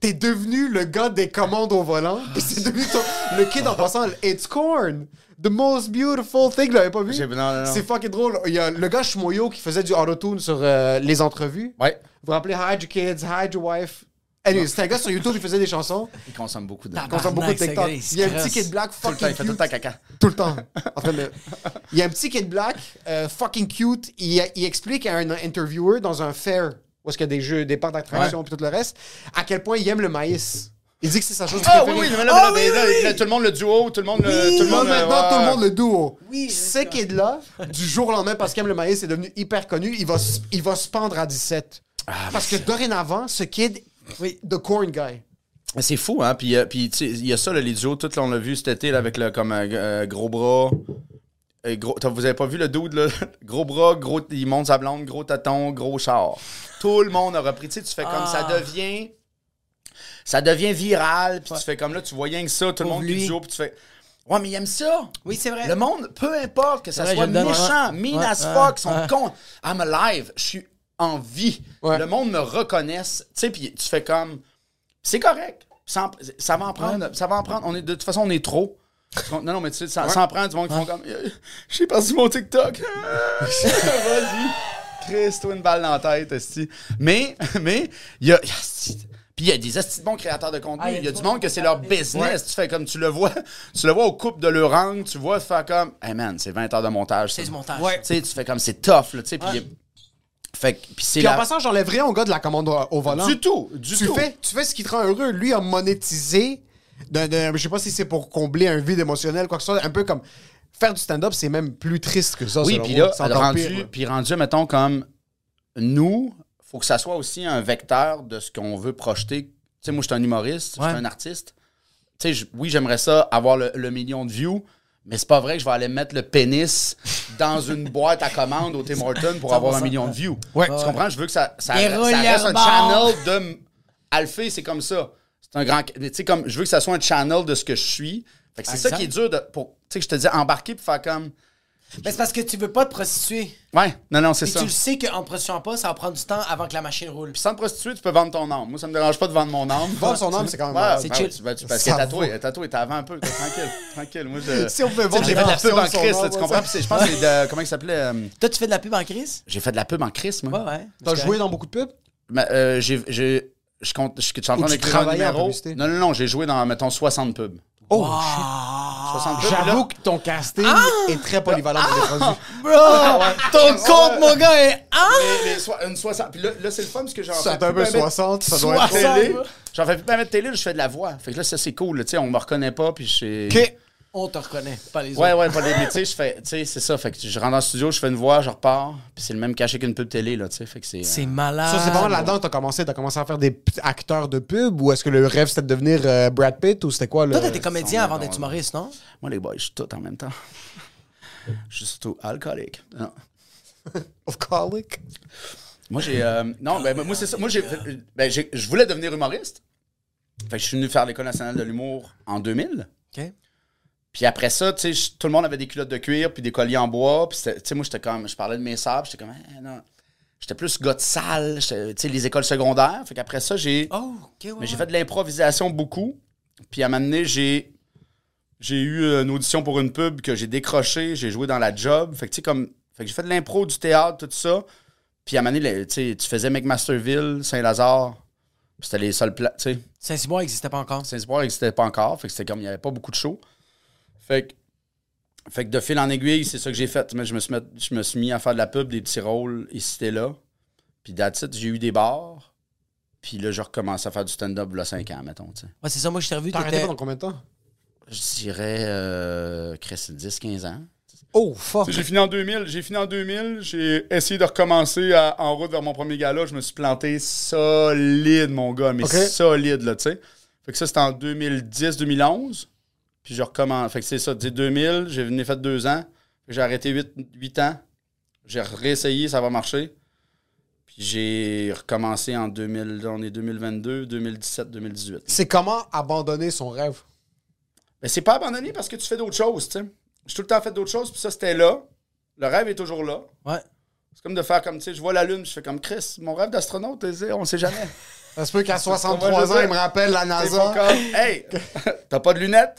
T'es devenu le gars des commandes au volant. Puis c'est devenu ton- le kid en passant. It's corn. The most beautiful thing. L'avez pas vu? J'ai- non, non, non. C'est fucking drôle. Il y a le gars Shmoyo qui faisait du auto-tune sur euh, les entrevues. Ouais. Vous vous rappelez Hide your kids, hide your wife. Anyway, c'était un gars sur YouTube, il faisait des chansons. Il consomme beaucoup de. Ah, Il consomme beaucoup de TikTok. il y a un petit kid black temps, fucking il fait tout le cute. temps caca. Tout le temps. En train de- Il y a un petit kid black, euh, fucking cute. Il, il explique à un interviewer dans un fair, où est-ce qu'il y a des jeux, des parcs d'attraction et tout le reste, à quel point il aime le maïs. Il dit que c'est sa chose Ah oui, préférée. oui, mais là, Ah mais oui, là, oui. là, tout le monde le duo, tout le monde le. Tout le Là, monde, maintenant, euh, tout le ouais. monde le duo. Oui, Ce c'est kid-là, du jour au lendemain, parce qu'il aime le maïs, est devenu hyper connu. Il va, il va se pendre à 17. parce que dorénavant, ce kid, Oui. the corn guy. C'est fou, hein? Puis, euh, puis il y a ça, là, les duos, tout, là, on l'a vu cet été, là, avec le comme euh, euh, gros bras. euh, gros, t'as- vous avez pas vu le dude, là? [laughs] Gros bras, gros, il monte sa blonde, gros tâton, gros char. Tout le monde a repris. Tu sais, tu fais comme ça Ah. devient. Ça devient viral, puis tu fais comme là, tu vois rien que ça, tout le monde qui lui. duo, puis tu fais. Ouais, mais il aime ça! Oui, c'est vrai. Le monde, peu importe que ça vrai, soit méchant, mean Ouais, as ouais, fuck, sont ouais. cons. I'm alive, je suis en vie. Ouais. Le monde me reconnaisse. Tu sais, puis tu fais comme. C'est correct. Ça, ça va en prendre. Ça va en prendre. On est, de toute façon, on est trop. Non, non, mais tu sais, ça, ça en prend du monde qui font comme. Euh, J'ai perdu mon TikTok. [laughs] Vas-y. Chris, toi une balle dans la tête, esti. Mais, [laughs] mais, il y a. Puis il y a des esti de bons créateurs de contenu. Ah, Il y a du monde que c'est leur business. Tu fais comme tu le vois. [laughs] Tu le vois au couple de l'orange. Tu vois faire comme. Hey man, c'est 20 heures de montage. C'est du montage. Tu sais, tu fais comme c'est tough, là. Tu sais, puis. Fait que. Puis c'est Puis en la- passant, j'enlève rien au gars de la commande au, au volant. Du tout. Du tu tout. fais, tu fais ce qui te rend heureux. Lui a monétisé. d'un- d'un- je sais pas si c'est pour combler un vide émotionnel, quoi que ce soit. Un peu comme faire du stand-up, c'est même plus triste que ça. Oui, selon puis moi. là, C'est encore rendu, puis rendu, mettons, comme nous, faut que ça soit aussi un vecteur de ce qu'on veut projeter. Tu sais, moi, je suis un humoriste, je Ouais. suis un artiste. Tu sais, je- oui, j'aimerais ça, avoir le, le million de views, mais c'est pas vrai que je vais aller mettre le pénis dans une boîte à commande au Tim Hortons pour avoir un 100%. million de views. Ouais. Tu comprends? Je veux que ça, ça, reste un channel de... m- Alphée, c'est comme ça. C'est un grand... Tu sais, comme, je veux que ça soit un channel de ce que je suis. Fait que c'est ça qui est dur de... pour- Tu sais, que je te dis, embarquer pour faire comme... Mais c'est parce que tu veux pas te prostituer. Ouais, non, non, c'est ça. tu le sais qu'en te prostituant pas, ça va prendre du temps avant que la machine roule. Puis sans te prostituer, tu peux vendre ton âme. Moi, ça me dérange pas de vendre mon âme. Vendre son âme, c'est quand même. Ouais, C'est ben, chill. tu- ben, tu- parce que tatoué, tatoué, t'es avant un peu. t'es Tranquille, [laughs] tranquille. Moi, je... Si on sais, vendre J'ai fait de la pub en âme, tu comprends? je pense que c'est de... Comment il s'appelait? euh, Toi, tu fais de la pub en crise? J'ai fait de la pub en Chris, moi. Ouais, ouais. T'as joué dans beaucoup de pubs? Mais, euh, j'ai... j'ai- Je compte, je, je suis en train tu d'écrire un en numéro. Non, non, non, j'ai joué dans, mettons, 60 pubs. Oh, 60 pubs. J'avoue que ton casting est très polyvalent pour produits. [laughs] Bro! Ton compte, mon gars, est. Ah! Les- les soi- une 60. Puis là, là, c'est le fun parce que j'en Ça fais fait un peu plus ben mettre 60, ça doit être. 60, télé. J'en fais plus pas mettre télé, je fais de la voix. Fait que là, ça, c'est cool. là, Tu sais, on me reconnaît pas, puis je sais... On te reconnaît, pas les Ouais, autres. ouais, pas les métiers, je fais, tu sais, c'est ça. Fait que je rentre dans le studio, je fais une voix, je repars, puis c'est le même cachet qu'une pub télé, là, tu sais. Fait que c'est. C'est euh, malade. Ça, c'est vraiment là-dedans que t'as commencé. T'as commencé à faire des acteurs de pub ou est-ce que le rêve c'était de devenir euh, Brad Pitt ou c'était quoi le. Toi, t'étais comédien avant d'être humoriste, non? Moi, les boys, je suis tout en même temps. Je suis surtout alcoolique. Non. Of colic? Moi, j'ai. euh, non, ben, moi, c'est ça. Moi, j'ai. Ben, je voulais devenir humoriste. Fait que je suis venu faire l'École nationale de l'humour en 2000. OK. Puis après ça, tu sais, tout le monde avait des culottes de cuir puis des colliers en bois. Puis tu sais, moi, j'étais comme, je parlais de mes sables, j'étais comme, Eh, non. j'étais plus gars de salle, tu sais, les écoles secondaires. Fait qu'après ça, j'ai. Oh, ouais. Mais j'ai fait de l'improvisation beaucoup. Puis à un moment donné, j'ai. J'ai eu une audition pour une pub que j'ai décroché, j'ai joué dans la job. Fait que tu sais, comme. Fait que j'ai fait de l'impro, du théâtre, tout ça. Puis à un moment donné, tu sais, tu faisais McMasterville, Saint-Lazare. C'était les seuls plats, tu sais. Saint-Cyboire n'existait pas encore. Saint-Cyboire n'existait pas encore. Fait que c'était comme, il n'y avait pas beaucoup de shows. Fait que, fait que de fil en aiguille, c'est ça que j'ai fait. Mais je, me suis met- je me suis mis à faire de la pub, des petits rôles ici et là. Puis that's it, j'ai eu des bars. Puis là, je recommence à faire du stand-up a 5 ans, mettons. Ouais, c'est ça, moi, je t'ai revu. T'as arrêté pendant combien de temps? Je dirais, euh, Chris, 10-15 ans. Oh, fuck. J'ai fini en 2000. J'ai fini en 2000. J'ai essayé de recommencer à- en route vers mon premier gala. Je me suis planté solide, mon gars, mais solide, là, tu sais. Fait que ça, c'était en 2010-2011. Puis je recommence. Fait que c'est ça, tu sais, 2000, j'ai venu fait deux ans. J'ai arrêté 8, ans. J'ai réessayé, ça va marcher. Puis j'ai recommencé en 2000, on est 2022, 2017, 2018. C'est comment abandonner son rêve? Mais c'est pas abandonné parce que tu fais d'autres choses, tu sais. J'ai tout le temps fait d'autres choses, puis ça, c'était là. Le rêve est toujours là. Ouais. C'est comme de faire comme, tu sais, je vois la Lune, je fais comme Chris, mon rêve d'astronaute, tu sais, on sait jamais. [laughs] Ça se peut qu'à Ouais, 63 je ans, il me rappelle la NASA. hey, [laughs] t'as pas de lunettes?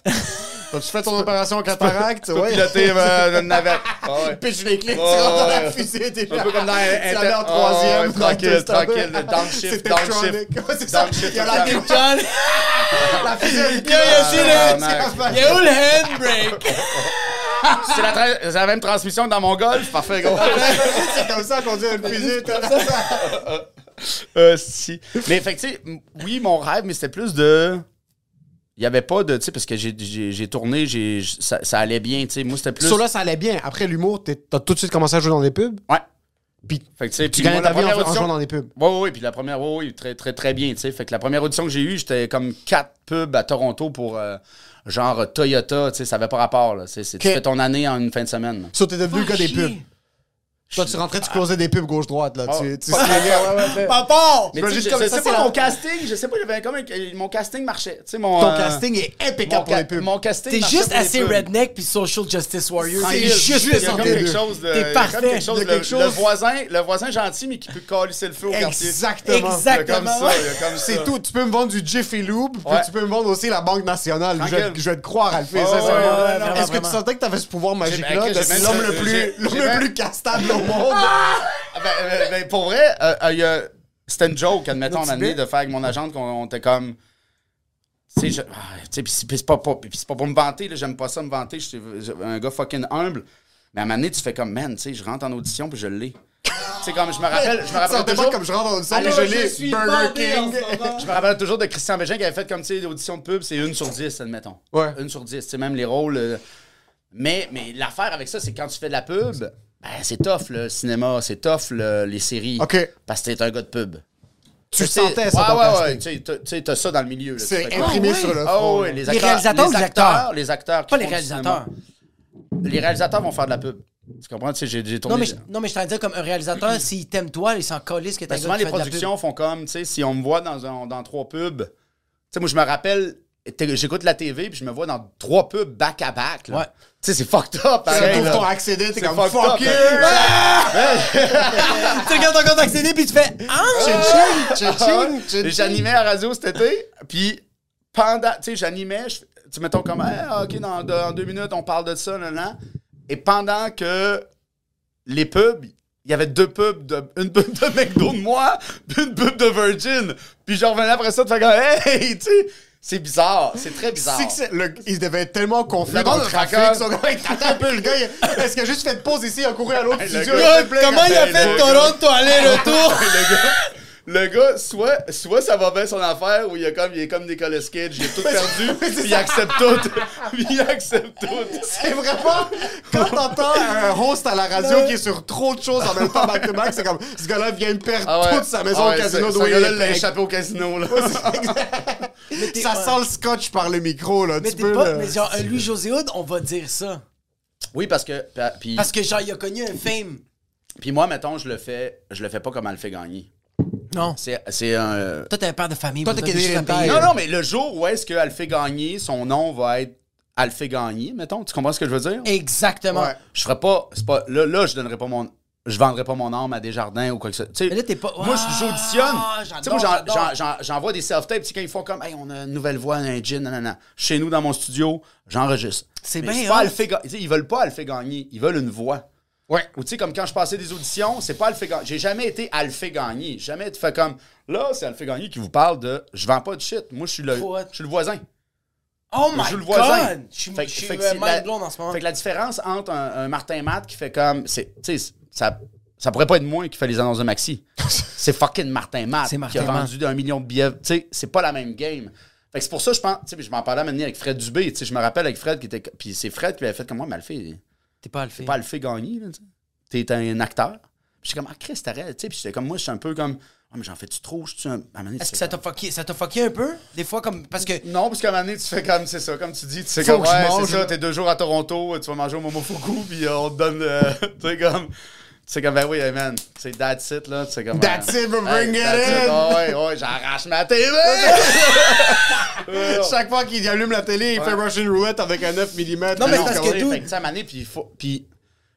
T'as-tu fait ton opération cataracte? Tu peux piloter euh, une [laughs] navette. Ah. Pitch les clés, tu rentres dans la fusée, t'es Un peu comme dans Tu la mets en troisième. Ah tranquille, tranquille, downshift, downshift. Downshift, Il y a la total. John, [laughs] La fusée, yo, yo, see Ah, le- handbrake. C'est la, tra- la même transmission que dans mon golf, parfait, gros. C'est comme ça qu'on dit une fusée. [laughs] Euh, si. Mais fait que, tu sais, oui, mon rêve, mais c'était plus de. Il n'y avait pas de. Tu sais, parce que j'ai- tourné, j'ai ça, ça allait bien, tu sais. Moi, c'était plus. So là, ça allait bien. Après l'humour, t'as tout de suite commencé à jouer dans des pubs? Ouais. Puis Fait que, tu moi, ta la vie en, première en audition- jouant dans des pubs. Oui, oui, oui. Puis la première, oui, oui, très, très, très bien, tu sais. Fait que la première audition que j'ai eue, j'étais comme quatre pubs à Toronto pour euh, genre Toyota, tu sais, ça avait pas rapport, là. Tu fais ton année en une fin de semaine. là. So t'es devenu le gars des pubs. Toi, tu rentrais, tu closais des pubs gauche-droite, là. Tu, tu slingais. [laughs] Papa! Mais Je tu sais, juste je, comme je ça, sais c'est pas, mon casting, je sais pas, il y avait comme un- mon casting marchait. Tu sais, mon. Ton euh, casting est impeccable pour les pubs. mon casting T'es juste pour les assez pubs. redneck puis social justice warrior. C'est juste il y a ça quelque chose de. T'es parfait. comme quelque chose de- quelque chose- Le voisin, le voisin gentil, mais qui peut coller le feu au quartier. Exactement. Exactement. C'est tout. Tu peux me vendre du Jiffy Lube, puis tu peux me vendre aussi la Banque Nationale. Je vais, te croire le sincèrement. vraiment, Est-ce que tu sentais que tu avais ce pouvoir magique-là ben, j'ai même- l'homme le plus, le castable monde? Ah, ben, ben, ben, pour vrai, euh, euh, y a- c'était une joke, admettons, moment donné, de faire avec mon agente qu'on on était comme. Tu sais, je- ah, tu sais, puis c'est- pas, pas, puis c'est pas pour me vanter, là, j'aime pas ça me vanter, je suis je- un gars fucking humble. Mais à un moment donné, tu fais comme, man, tu sais, je rentre en audition puis je l'ai. tu sais, comme je me rappelle, je me rappelle toujours. comme je rentre dans une salle, Allô, mais je l'ai. Burger King. Je me rappelle toujours de Christian Bégin qui avait fait comme, tu sais, l'audition de pub, c'est une sur dix, admettons. Ouais. Une sur dix, tu sais, même les rôles. euh, Mais, mais l'affaire avec ça, c'est que quand tu fais de la pub, ben, c'est tough le cinéma, c'est tough le- les séries. OK. Parce que t'es un gars de pub. Tu le sais, sentais, ça, ouais, ouais, ouais, tu sais, t'as- tu sais, t'as ça dans le milieu. là. Tu C'est fais imprimé sur le Ah front. ouais, les, Les acteurs, réalisateurs ou les acteurs? Les acteurs. qui Pas les font du réalisateurs. cinéma. Les réalisateurs vont faire de la pub. Tu comprends? Tu sais, j'ai j'ai tourné... Non mais, je, non, mais je t'en dire comme un réalisateur, [clears throat] s'il t'aime toi, il s'en calisse que t'as Ben, souvent, les productions font comme, tu sais, si on me voit dans, un- dans trois pubs, tu sais, moi, je me rappelle, j'écoute la TV, puis je me vois dans trois pubs back-à-back. là. Ouais. Tu sais, c'est fucked up, Tu ouvres ton accédé, t'es comme fucked fuck up, you! [laughs] Tu regardes ton compte accédé puis tu fais Ah! Tching. J'animais à la radio cet été, puis pendant, tu sais, j'animais, tu mettons comme, Hey, ah, ok, dans, dans deux minutes, on parle de ça, là, là. Et pendant que les pubs, il y avait deux pubs, de, une pub de [laughs] McDo de moi, puis une pub de Virgin. Puis je revenais après ça de faire comme, hey, tu sais, c'est bizarre, c'est très bizarre. C'est que c'est- le- il devait être tellement confus Le dans le trafic. Hey, t'attends un peu, le gars. [laughs] Est-ce qu'il a juste fait de pause ici, il a couru à l'autre le studio? gars, Comment il a fait Toronto aller-retour? [laughs] le gars, soit, soit ça va bien son affaire, ou il, a comme, il est comme Nicolas [laughs] Cage, il a tout perdu, puis il accepte tout. Puis [laughs] il accepte tout. C'est vraiment quand t'entends un host à la radio qui est sur trop de choses en même temps back to back, c'est comme ce gars-là vient de perdre Ah ouais. toute sa maison Ah ouais, au casino ce- gars-là est. l'a échappé au casino, là. Ça [laughs] sent le scotch par le micro là. Mais tu peux pas. le- Mais genre, un Louis José Hood, on va dire ça. Oui, parce que. Puis, Parce que genre, il a connu un fame. puis moi, mettons, je le fais, je le fais pas comme elle le fait gagner. Non. C'est c'est un. Toi, t'es un père de famille. Toi, t'es Canadian. Tire. Non, non, mais le jour où est-ce qu'elle fait gagner, son nom va être Elle fait gagner, mettons. Tu comprends ce que je veux dire? Exactement. Ouais. Je ferais pas. C'est pas. Là, là, je donnerais pas mon. je vendrais pas mon âme à des jardins ou quoi que ce soit. Tu sais, Mais là, t'es pas- Moi, je- j'auditionne. Ah, Tu sais, j'adore, moi, j'en- j'adore. j'en- j'en- j'envoie des self-tapes. Quand ils font comme, hey, on a une nouvelle voix, un gin, nanana. Chez nous, dans mon studio, j'enregistre. C'est Mais bien pas Ils veulent pas à le faire gagner. Ils veulent une voix. Ouais. Ou tu sais, comme quand je passais des auditions, c'est pas Alphé Gagné. J'ai jamais été Alphé Gagné. Jamais été fait comme, là, c'est Alphé Gagné qui vous parle de, je vends pas de shit. Moi, je suis le, What? je suis le voisin. Oh Je my suis le voisin. god! Je suis Fait je suis, fait que la- en ce moment. Fait que la différence entre un, un Martin Matt qui fait comme. c'est- Tu sais, ça, ça pourrait pas être moi qui fait les annonces de Maxi. [laughs] c'est fucking Martin Matt qui a vendu un million de billets. Tu sais, c'est pas la même game. Fait que c'est pour ça, je pense. Tu sais, je m'en parlais à avec Fred Dubé. Tu sais, je me rappelle avec Fred qui était. Puis c'est Fred qui avait fait comme moi, mais le fait. T'es pas faire. C'est pas le fait gagner, là. T'es un acteur. Puis j'étais comme, ah, Chris, t'arrêtes, tu sais. Puis j'étais comme, moi, je suis un peu comme, ah, mais j'en fais-tu trop? Je suis un. Est-ce que ça t'a fucké, ça t'a fucké un peu? Des fois, comme. Parce que. non, parce qu'à un moment donné, tu fais comme, c'est ça, comme tu dis, tu sais, comme, ouais, c'est ça, t'es deux jours à Toronto, tu vas manger au Momofuku, puis on te donne, euh, [laughs] tu sais, comme, tu sais, comme, ben oui, hey, man, c'est that's it, là, tu sais, comme. That's it, but bring it in. Oh, ouais, ouais, j'arrache ma TV! [laughs] Ouais. Chaque fois qu'il allume la télé, il fait Russian Roulette avec un 9 mm. Non, mais parce c'est que dude- fait puis il faut, puis,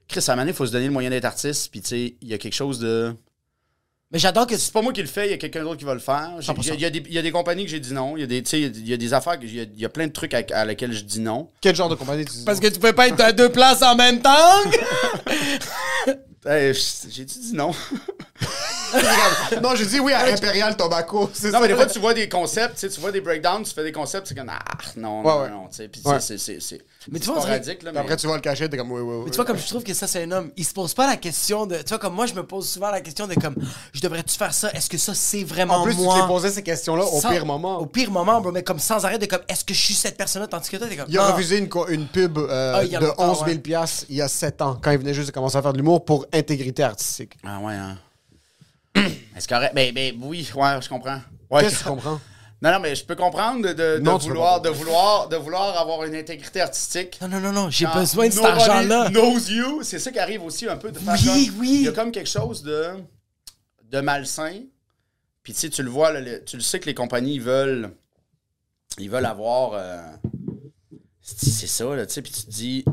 Chris, à il faut se donner le moyen d'être artiste, puis tu sais, il y a quelque chose de. Mais j'adore que. C'est pas moi qui le fais, il y a quelqu'un d'autre qui va le faire. Il y, y a des- il y a des compagnies que j'ai dit non. Il y a des, tu sais, il y a des affaires, il y a, il y a plein de trucs à, à lesquels je dis non. Quel genre de compagnie tu dis? Parce que tu peux pas être à deux places en même temps! [laughs] Hey, je- j'ai dit non. [laughs] non, j'ai dit oui à Imperial Tobacco. non, ça. mais des fois, tu vois des concepts, tu tu vois des breakdowns, tu fais des concepts, c'est comme, ah, non, non, Ouais, non, tu sais. Puis, Ouais. c'est, Mais tu c'est vois, sporadique, là, mais. Après, tu vois le cachet, t'es comme oui, oui, oui. Mais tu vois, comme je trouve que ça, c'est un homme. Il se pose pas la question de. Tu vois, comme moi, je me pose souvent la question de comme. Je devrais-tu faire ça? Est-ce que ça, c'est vraiment En plus, moi? tu t'es posé ces questions-là au Sans- pire moment. Au pire moment, bro, mais comme sans arrêt de comme. Est-ce que je suis cette personne-là? Tandis que toi, t'es comme. Il a non. refusé une, une pub euh, Ah, de longtemps, 11 000 ouais. il y a 7 ans, quand il venait juste de commencer à faire de l'humour pour intégrité artistique. Ah, ouais, hein. [clears throat] Est-ce correct? Ben, ben, oui, ouais, je comprends. Ouais, Qu'est-ce que tu comprends? Non, non, mais je peux comprendre de, Non, vouloir, de, vouloir, de vouloir avoir une intégrité artistique. Non, non, non, non, j'ai besoin de cet argent-là. knows you. C'est ça qui arrive aussi un peu de faire Oui, comme- oui. Il y a comme quelque chose de, de malsain. Puis tu sais, tu le vois, là, le- tu le sais que les compagnies ils veulent, ils veulent avoir. euh, c'est ça, là, tu sais. Puis tu te dis,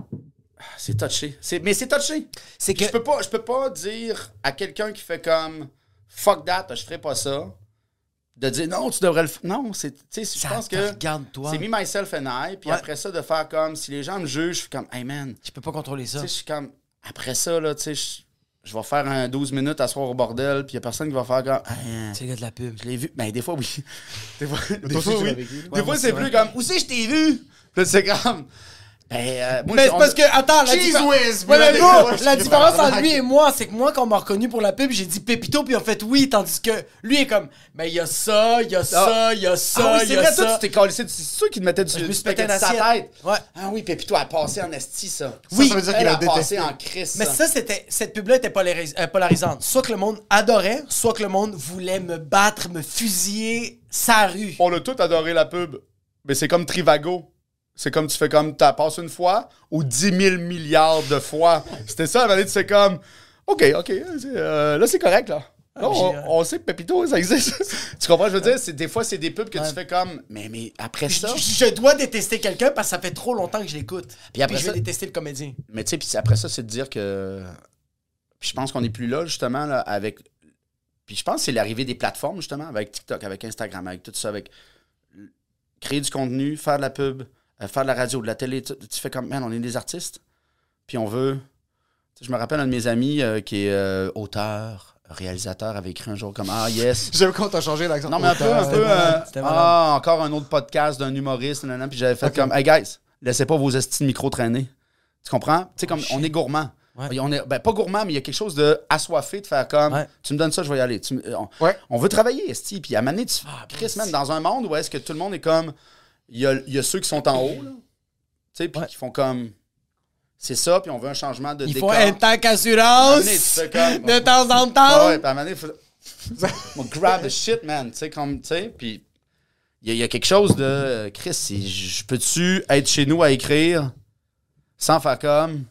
ah, c'est touché. Mais c'est touché. C'est Puis que. Je peux pas, je peux pas dire à quelqu'un qui fait comme fuck that, je ferai pas ça. De dire non, tu devrais le faire. Non, c'est. Tu sais, je pense que. regarde, toi. C'est me, myself and I. Puis Ouais. après ça, de faire comme si les gens me jugent, je suis comme, hey man, Je peux pas contrôler ça. tu sais, je suis comme. Après ça, là, tu sais, je, je vais faire un 12 minutes à soir au bordel, puis il y a personne qui va faire comme. Ah, C'est le gars de la pub. je l'ai vu. Ben, des fois, oui. [laughs] Des fois, des fois, tu oui. Des fois, c'est plus comme. Où c'est je t'ai vu? Puis c'est comme. Ben, euh, moi, Mais c'est parce que, attends, la, Cheese diffé- whiz! Ouais, mais la différence entre lui et moi, c'est que moi, quand on m'a reconnu pour la pub, j'ai dit Pépito, puis en fait oui, tandis que lui est comme, ben il y a ça, il y a ça, il y a ça, Ah oui, il c'est y a vrai, toi, ça. tu t'es collé. C'est sûr qu'il te mettait du du sa tête. Ouais. Ah oui, elle a passé en esti, ça. Oui, ça veut dire qu'il a a passé en crise. Mais ça, c'était cette pub-là était polaris- euh, polarisante. Soit que le monde adorait, soit que le monde voulait me battre, me fusiller sa rue. On a tous adoré la pub. Mais c'est comme Trivago. C'est comme tu fais comme t'as passé une fois ou 10 000 milliards de fois. C'était ça, tu fais comme OK, OK, c'est, euh, là c'est correct là. Là, on, j'ai- on sait que Pepito, ça existe. [laughs] tu comprends? Je veux dire, c'est, des fois, c'est des pubs que Ouais. tu fais comme. Mais, mais après ça. je dois détester quelqu'un parce que ça fait trop longtemps que je l'écoute. Puis, après je ça- vais détester le comédien. Mais tu sais, puis après ça, c'est de dire que. Puis je pense qu'on n'est plus là, justement, là, avec. Puis je pense que c'est l'arrivée des plateformes, justement, avec TikTok, avec Instagram, avec tout ça, avec. Créer du contenu, faire de la pub, euh, faire de la radio, de la télé. Tu, tu fais comme, man, on est des artistes. Puis on veut. Tu sais, je me rappelle un de mes amis euh, qui est euh, auteur, réalisateur, avait écrit un jour comme, ah, yes. [laughs] J'aime quand t'as changé l'accent. Non, mais un peu, un peu. euh, ah, encore un autre podcast d'un humoriste, nanana, puis j'avais fait comme, hey guys, laissez pas vos estis de micro traîner. Tu comprends? Tu sais, comme, Oh, on est gourmand. Ouais. On est, ben, pas gourmand, mais il y a quelque chose de assoiffé de faire comme, Ouais. tu me donnes ça, je vais y aller. Tu on, Ouais. on veut travailler, esti. Puis à un moment donné, tu, Ah, Chris, man, c'est- dans un monde où est-ce que tout le monde est comme, il y a, il y a ceux qui sont en haut, là, tu sais, puis Ouais. qui font comme, c'est ça, puis on veut un changement de Il décor. faut un tank assurance Amenez, tu fais comme- de temps en temps. Ouais, puis à un moment donné, il faut... [laughs] Bon, grab the shit, man. Tu sais, comme, tu sais, puis il y, a- il y a quelque chose de... Chris, si je peux-tu être chez nous à écrire sans faire comme...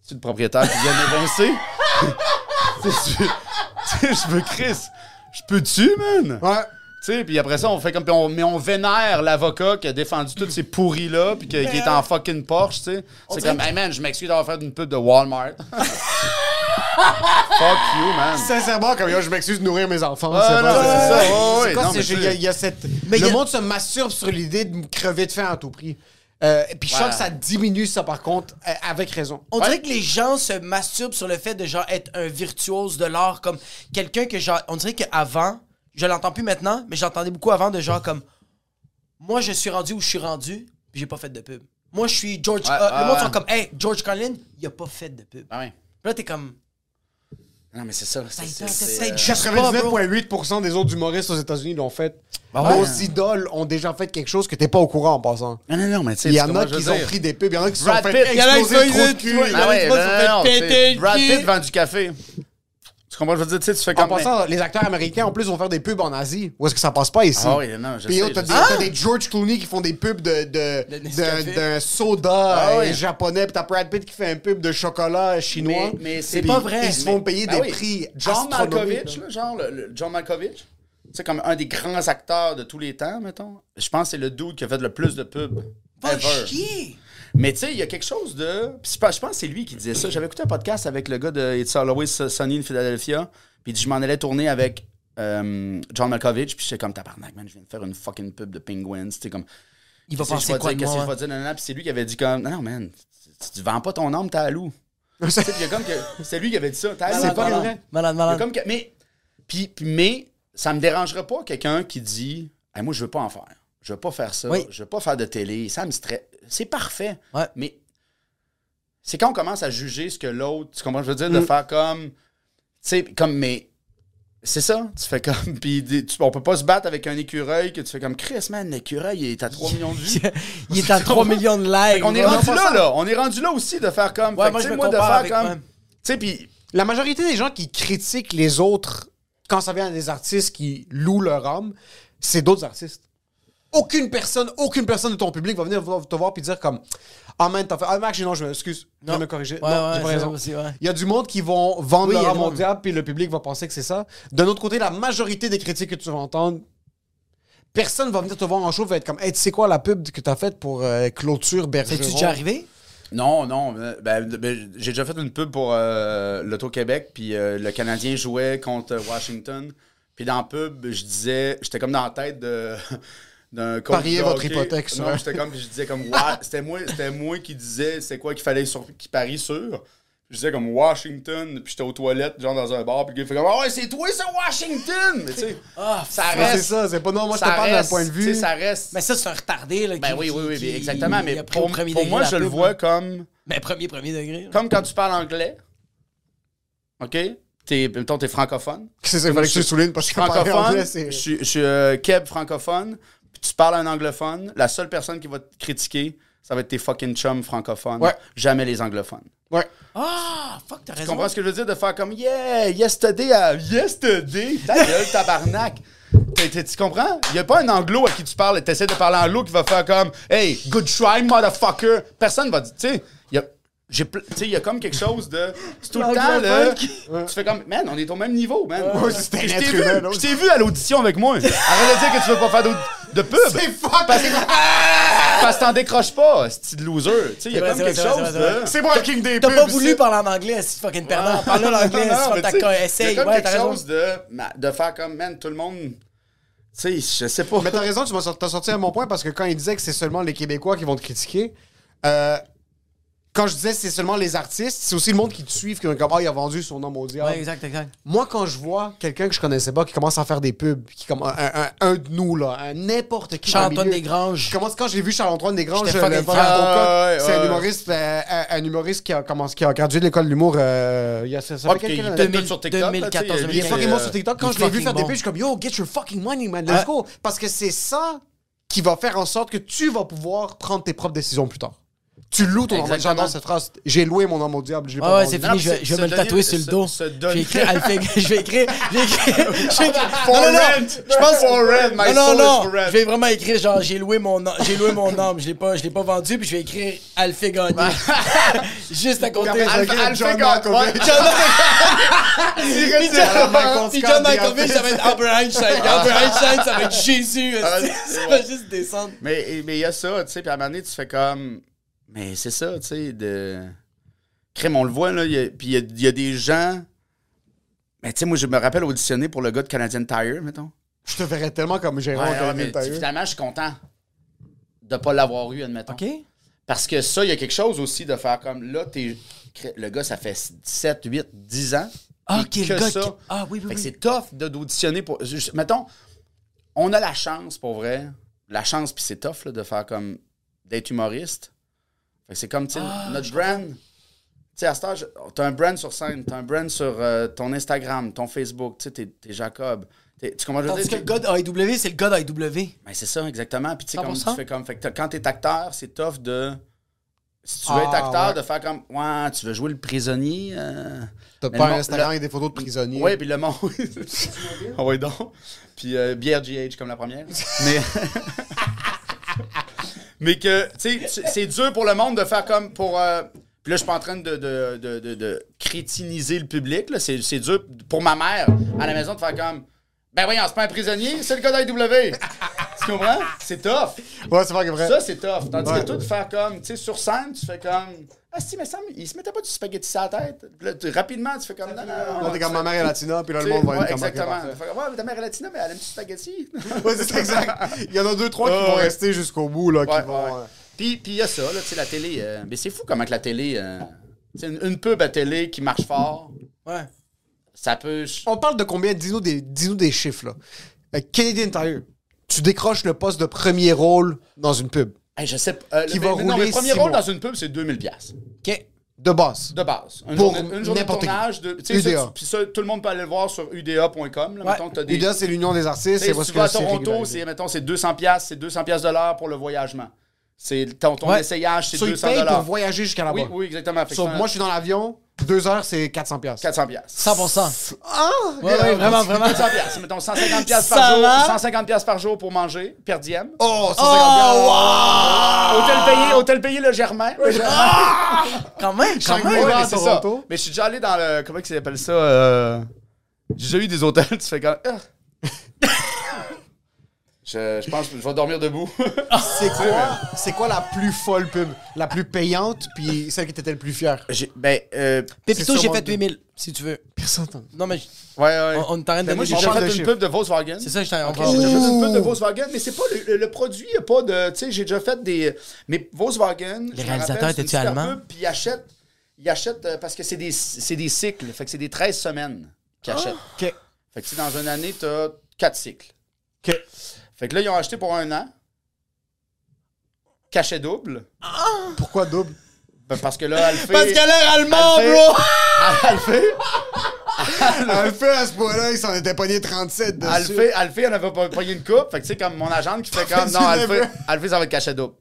C'est-tu le propriétaire qui vient m'évincer? [laughs] Tu sais, je veux Chris. Je peux-tu, man? Ouais. Sais, puis après ça, on fait comme. on, mais on vénère l'avocat qui a défendu tous ces pourris-là, puis qui est en fucking Porsche, tu sais. C'est comme, hey man, je m'excuse d'avoir fait une pub de Walmart. [laughs] Fuck you, man. Sincèrement, comme yo, je m'excuse de nourrir mes enfants. Ah, c'est non, pas- c'est ça, ouais, ouais, quoi, non, c'est- mais il y, a- y a cette. Mais le a- monde se masturbe sur l'idée de me crever de faim à tout prix. Euh, et puis je sens Ouais. que ça diminue ça par contre, euh, avec raison. On dirait que les gens se masturbent sur le fait de genre être un virtuose de l'art, comme quelqu'un que genre. On dirait qu'avant, je l'entends plus maintenant, mais j'entendais beaucoup avant de genre comme. Moi, je suis rendu où je suis rendu, puis j'ai pas fait de pub. Moi, je suis George. Ouais, euh, le monde sont comme, hey, George Carlin, il a pas fait de pub. Ah ouais. Puis là, t'es comme. Non, mais c'est ça. Ça, c'est- ça, c'est- ça, c'est, ça, euh. 99,8% des autres humoristes aux États-Unis l'ont fait. Bah ouais. Nos idoles ont déjà fait quelque chose que t'es pas au courant en passant. Non, non, non, mais tu sais, Il y en a qui ont pris des pubs, il y en a qui se sont fait Pitt, il y en a qui exploser de cul. Ah ouais, non, non, Brad. Pitt vend du café. Tu comprends je veux dire? Tu sais, tu fais En comme... passant, les acteurs américains en plus vont faire des pubs en Asie. Où est-ce que ça passe pas ici? Ah oui, non, je Puis sais, je t'as sais. des, t'as des George Clooney qui font des pubs de, de, d'un soda Ah euh, oui. japonais, puis t'as Brad Pitt qui fait un pub de chocolat chinois. Mais, mais C'est puis- pas vrai. Ils se font payer Ben des oui. prix John astronomiques, Malkovich, là. là, genre, le, le John Malkovich, c'est comme un des grands acteurs de tous les temps, mettons. Je pense que c'est le dude qui a fait le plus de pubs. Va ever. chier! Mais tu sais, il y a quelque chose de. Puis je pense je pense que c'est lui qui disait ça. J'avais écouté un podcast avec le gars de It's Always Sunny in Philadelphia. Puis il dit, je m'en allais tourner avec euh, John Malkovich. Puis j'étais comme tabarnak, man, je viens de faire une fucking pub de Penguins. C'était comme. Il va penser quoi Qu'est-ce je vais dire, nanana. Puis c'est lui qui avait dit comme, non, non, man, tu, tu vends pas ton âme, t'as à loup. [laughs] C'est lui qui avait dit ça. T'as à loup, C'est pas vrai. Malade, malade. comme que- mais, puis, puis- mais ça me dérangerait pas quelqu'un qui dit Hey, Moi, je veux pas en faire. Je veux pas faire ça. Oui. Je veux pas faire de télé. Ça me stresse. C'est parfait. Ouais. Mais c'est quand on commence à juger ce que l'autre. Tu comprends ce que je veux dire De Mm. faire comme. Tu sais, comme. Mais. C'est ça, tu fais comme. [laughs] Puis on peut pas se battre avec un écureuil que tu fais comme Chris, man, l'écureuil il est à 3 millions de vues. [laughs] Il est à [laughs] 3 millions de likes. on est rendu là, là. On est rendu là aussi de faire comme. Ouais, Fait que, moi, tu je sais, me moi, de faire avec comme. Tu sais, puis. La majorité des gens qui critiquent les autres quand ça vient des artistes qui louent leur âme, c'est d'autres artistes. Aucune personne, aucune personne de ton public va venir te voir et dire comme Ah man, t'as fait. Ah Max, non, je m'excuse. Je vais me corriger. Ouais, non, ouais, raison. aussi, ouais. Il y a du monde qui vont vendre Oui, leur diable, puis le public va penser que c'est ça. D'un autre côté, la majorité des critiques que tu vas entendre, personne va venir te voir en show va être comme Hey, tu sais quoi la pub que t'as faite pour euh, Clôture Bergeron? C'est-tu déjà arrivé? Non, non. euh, Ben, ben, j'ai déjà fait une pub pour euh, l'Auto-Québec, puis euh, le Canadien jouait contre Washington. Puis dans la pub, je disais, j'étais comme dans la tête de. D'un Pariez votre hypothèque sur Non, j'étais comme, je disais comme, [laughs] c'était moi, c'était moi qui disais c'est quoi qu'il fallait sur, qui parie sur. Je disais comme Washington, puis j'étais aux toilettes, genre dans un bar, puis le gars il fait comme, ah ouais, c'est toi, c'est Washington! Mais tu sais, Ah, ça reste. c'est ça, c'est pas non, moi je te ça parle d'un point de tu vue. Ça reste. Mais ça, c'est un retardé. Là, Ben qui- oui, oui, oui, qui- oui, exactement. qui Mais pour, premier pour degré moi, je le vois comme. Ben, premier, premier degré. là. Comme quand tu parles anglais. OK? T'es, mettons, t'es francophone. C'est ça, il fallait que je le souligne parce que Francophone. anglais, Je suis je suis, euh, Keb francophone. Puis tu parles un anglophone. La seule personne qui va te critiquer, ça va être tes fucking chums francophones. Ouais. Jamais les anglophones. Ouais. Ah, fuck, t'as Tu raison. comprends ce que je veux dire? De faire comme Yeah, yesterday, à yesterday. Ta gueule, [laughs] tabarnak. Tu comprends? Il a pas un anglo à qui tu parles et t'essaies de parler anglo qui va faire comme Hey, good try, motherfucker. Personne va dire, tu sais, il y a. Tu sais, il y a comme quelque chose de. C'est tout le temps, là. Tu fais comme, man, on est au même niveau, man. Ouais, je t'ai vu, vu à l'audition avec moi. Arrête de dire que tu veux pas faire d'aud- de pub. C'est fuck! [laughs] Parce que t'en décroches pas, c'est de loser. Tu sais, il y a comme c'est quelque chose c'est vrai. de. C'est moi le king des T'as pubs. pas voulu parler en anglais, c'est fucking perdant. Parle [laughs] non, c'est cas, Il y essaye. a comme Ouais, quelque t'as raison. chose de, faire comme, man, tout le monde. Tu sais, je sais pas. Mais t'as raison, tu m'as t'as sorti à mon point parce que quand il disait que c'est seulement les Québécois qui vont te critiquer, euh, quand je disais c'est seulement les artistes, c'est aussi le monde qui te suit, qui est comme Ah, il a vendu son nom au diable. Ouais, exact, exact. Moi, quand je vois quelqu'un que je connaissais pas qui commence à faire des pubs, qui comme un, un- un de nous, là, un n'importe qui. Charles-Antoine Desgranges. Je commence quand j'ai vu Charles-Antoine Desgranges, le frère. Cocotte, Ah, ouais, c'est un humoriste, euh, un, un humoriste qui a, commencé, qui a gradué de l'école de l'humour. euh, il y a ça, ça Ah, fait puis quelques il années. est peut-être sur TikTok. là, tu sais, 2014, Il est fucking euh, bon sur TikTok. Quand je l'ai vu faire des pubs, je suis comme Yo, get your fucking money, man. Let's Ouais. go. Parce que c'est ça qui va faire en sorte que tu vas pouvoir prendre tes propres décisions plus tard. Tu loues ton. Exactement. J'adore cette phrase. J'ai loué mon âme au diable. Je l'ai Ouais, pas ouais, vendu. c'est fini, je vais, je vais me le tatouer sur le dos. se [laughs] Je vais écrire je vais écrire, je vais écrire, [laughs] je vais écrire- For non, non, non, rent. je pense, For rent, my non, non, non, for rent. je vais vraiment écrire genre, j'ai loué mon, nom- j'ai loué mon âme, je l'ai pas, je l'ai pas vendu, puis je vais écrire Alphé gagné. [laughs] Juste à côté. Alphé- Malkovich. Puis John- Malkovich, ça va être Albert Einstein. Albert Einstein, ça va être Jésus. Ah, Ça va juste descendre. Mais mais il y a ça, tu sais, puis à un moment donné, tu fais comme. Mais c'est ça, tu sais, de. Crème, on le voit, là. il y a- Puis il y a, il y a des gens. Mais tu sais, moi, je me rappelle auditionner pour le gars de Canadian Tire, mettons. Je te verrais tellement comme gérant Ouais, Tire. finalement, je suis content de pas l'avoir eu, admettons. OK? Parce que ça, il y a quelque chose aussi de faire comme là, t'es. Le gars, ça fait 7, 8, 10 ans. Ah, que le gars ça. qui- Ah, oui, oui, Fait que oui. c'est tough de- d'auditionner pour. mettons, on a la chance, pour vrai. La chance, puis c'est tough là, de faire comme. d'être humoriste. Fait que c'est comme, tu sais, Ah, notre brand. Tu sais, à ce âge, t'as un brand sur scène, t'as un brand sur euh, ton Instagram, ton Facebook, tu sais, t'es, t'es Jacob. T'es- tu comprends? que je Tandis veux que le dire? gars de AEW, c'est le gars d'AEW. Ben, c'est ça, exactement. Puis tu sais, comme 100%. tu fais comme. Fait que quand t'es acteur, c'est tough de. Si tu veux Ah, être acteur, ouais. de faire comme. Ouais, tu veux jouer le prisonnier. euh, T'as pas un Instagram avec des photos de prisonniers. Ouais, puis le monde. [laughs] Ah ouais, donc. Puis euh, bière GH comme la première. Mais. [laughs] Mais que, tu sais, c'est- dur pour le monde de faire comme pour. euh, Puis là, je suis pas en train de, de, de, de- crétiniser le public. C'est dur pour ma mère à la maison de faire comme. Ben voyons, c'est pas un prisonnier, c'est le gars d'AW. Tu comprends? C'est tough. Ouais, c'est pas vrai. Ça, c'est tough. Tandis Ouais. que toi, de faire comme, tu sais, sur scène, tu fais comme. Ah, si, mais ça, il se mettait pas du spaghetti sur la tête. Là, tu- rapidement, tu fais comme. Non, non, non. On est comme ma mère est latina, puis là, le monde va ouais, être comme exactement. Fait que, ouais, mais ta mère est latina, mais elle aime du spaghetti. [laughs] Ouais, c'est exact. Il y en a deux, trois qui Ouais, vont rester jusqu'au bout, là, qui Ouais, vont. ouais. euh, Puis puis il y a ça, là, tu sais, la télé. euh, mais c'est fou comment que la télé. euh, une, une pub à télé qui marche fort, Ouais. ça peut. On parle de combien? Dis-nous des, dis-nous des chiffres, là. Euh, Canadian Tire, tu décroches le poste de premier rôle dans une pub. Hey, je sais euh, Qui le- va mais non, rouler le premier six rôle mois. dans une pub, c'est 2000$. piastres, OK. De base. De base. Une Pour journée, une journée de tournage. De, tu sais, ça, UDA. Puis ça, tout le monde peut aller le voir sur uda.com. Ouais. des- UDA, c'est l'Union des artistes. Si tu que vas à Toronto, c'est mettons c'est 200 pièces, c'est 200 pièces de l'heure pour le voyagement. C'est ton, ton Ouais. essayage, c'est So, ils 200 payent dollars. pour voyager jusqu'à là-bas. Oui, oui, exactement. So, moi, je suis dans l'avion, deux heures, c'est 400 piastres. 400 pièces. 100%. Ah! Ouais, ouais, vraiment, vraiment. 400 pièces, mettons 150 [laughs] pièces par jour, va? 150 pièces par jour pour manger, per diem. Oh, 150 Oh, Hôtel payé, hôtel payé le Germain. Le Germain. Quand même, quand même. Ouais, c'est ça. Mais je suis déjà allé dans le comment ils appellent ça euh, J'ai déjà eu des hôtels, tu fais comme Ah. [laughs] Je, je pense que je vais dormir debout. [laughs] C'est quoi, c'est quoi la plus folle pub? La plus payante, puis celle qui t'était le plus fière? J'ai- ben, euh, Pépito, j'ai fait deux. 8000, si tu veux. Personne t'en- Non, mais ouais, ouais. on, on est en train de moi, j'ai déjà fait de une pub de Volkswagen. C'est ça, j'étais en Ok, J'ai déjà fait une pub de Volkswagen, mais c'est pas le, le produit, il y a pas de. Tu sais, j'ai déjà fait des. Mais Volkswagen. je me réalisateurs étaient-tu allemands? Puis ils achètent. Ils achètent euh, parce que c'est des, c'est des cycles. Fait que c'est des 13 semaines qu'ils achètent. OK. Fait que tu sais, dans une année, t'as 4 cycles. OK. Fait que là, ils ont acheté pour un an. Cachet double. Pourquoi double? Ben, parce que là, [laughs] fait. Parce qu'elle est allemand, Elle fait- bro! Fait. [laughs] Alphée, à ce point-là, il s'en était pogné 37 dessus. Alphée, Alphée, elle avait pas pogné une coupe. Fait que tu sais, comme mon agente qui fait comme. Non, Alphée. Alphée, ça va être cachet double.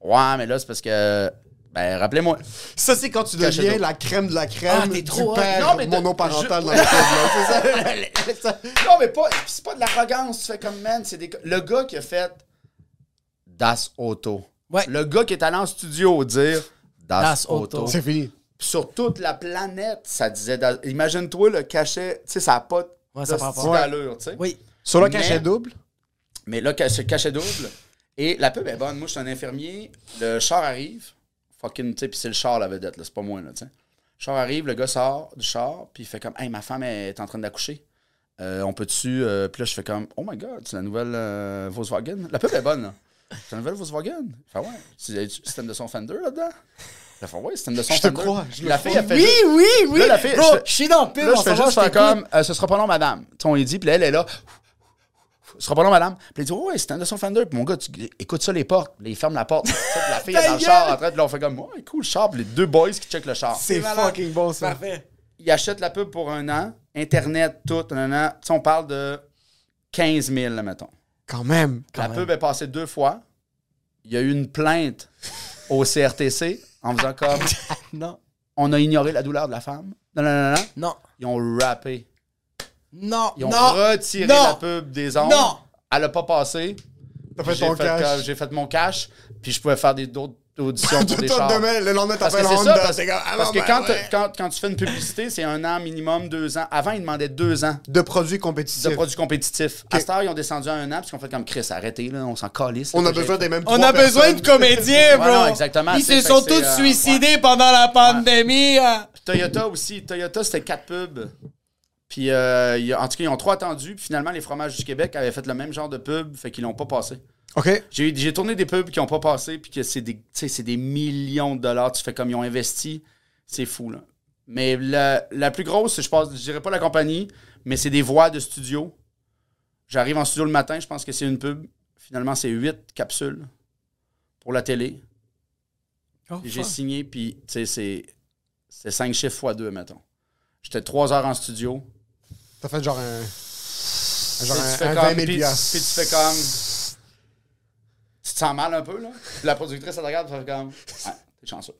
Ouais, mais là, c'est parce que. Ben, rappelez-moi. Ça, c'est quand tu deviens la crème de la crème Ah, t'es du trop père Non, mais de- monoparental je- dans la là. C'est ça? [laughs] Non, mais pas, c'est pas de l'arrogance. Tu fais comme, man, c'est des. Le gars qui a fait Das Auto. Ouais. Le gars qui est allé en studio dire Das, Das Auto. Auto. C'est fini. Sur toute la planète, ça disait. Das- Imagine-toi le cachet. Tu sais, ça n'a pas Ouais, ça d'allure, tu sais. Oui. Sur le Mais- cachet double, Mais là, cachet, cachet double. Et la pub est bonne. Moi, je suis un infirmier. Le char arrive. Fucking, tu sais, puis c'est le char la vedette, là. C'est pas moi, là, tu sais. Le char arrive, le gars sort du char, puis il fait comme, hey, ma femme est en train d'accoucher. Euh, on peut-tu. euh, puis là, je fais comme, oh my god, c'est la nouvelle euh, Volkswagen. La pub est bonne, là. C'est la nouvelle Volkswagen. Il fait, ouais. C'est système de son Fender là-dedans? Il fait, ouais, système de son Je te crois, je la fille, elle fait Oui, juste- oui, oui! Là, la fille- Bro, je suis dans le pub, Là, on je fais juste je faire comme, euh, ce sera pas long, madame. On lui dit, puis là, elle est là. Ce sera pas long, madame. Puis elle dit, ouais, c'est un de son Fender. Puis mon gars, tu écoute ça, les portes. Puis là, il ferme la porte. La fille est dans le char en train de là, on fait comme, ouais, cool, le char. Puis les deux boys qui checkent le char. c'est fucking bon, ça. Parfait. Ils achètent la pub pour un an, Internet, tout, un an. Tu sais, on parle de 15 000, là, mettons. Quand même. la pub est passée deux fois. Il y a eu une plainte au CRTC en faisant comme, [laughs] Non. on a ignoré la douleur de la femme. Non, non, non, non. Non. Ils ont rappé. Non. Ils ont non. retiré Non. la pub des ondes. Non. Elle a pas passé. T'as fait J'ai ton cash. J'ai fait mon cash. Puis je pouvais faire des d'autres d'audition [laughs] pour des Toi, chars. demain, le lendemain, Parce que t'appelles c'est ça, Honda. parce, comme, ah, que ben, quand, ouais. quand, quand tu fais une publicité, c'est un an minimum, deux ans. Avant, ils demandaient deux ans De produits de compétitifs. produits compétitifs. À cette heure, ils ont descendu à un an, parce qu'on fait comme Chris, arrêtez, là, on s'en calisse. On a besoin des mêmes On a besoin de comédiens, [laughs] bro. Ouais, non, exactement. Ils se sont fait tous euh, suicidés pendant la pandémie. hein. Toyota aussi. Toyota, c'était quatre pubs. Puis, euh, il y a- en tout cas, ils ont trois attendus. Puis finalement, les fromages du Québec avaient fait le même genre de pub, fait qu'ils l'ont pas passé. OK. J'ai tourné des pubs qui n'ont pas passé, puis que c'est des, tu sais, c'est des millions de dollars. Tu fais comme ils ont investi. C'est fou, là. Mais la, la plus grosse, je pense, je dirais pas la compagnie, mais c'est des voix de studio. J'arrive en studio le matin, je pense que c'est une pub. Finalement, c'est huit capsules pour la télé. Puis J'ai signé, puis c'est cinq chiffres fois deux, mettons. J'étais trois heures en studio. T'as fait genre un. Puis Genre tu un, fais un comme- 20 000 puis- piastres. Puis tu fais comme. Tu te sens mal un peu, là? Puis la productrice, elle te regarde, elle fait comme. Ah, t'es chanceux.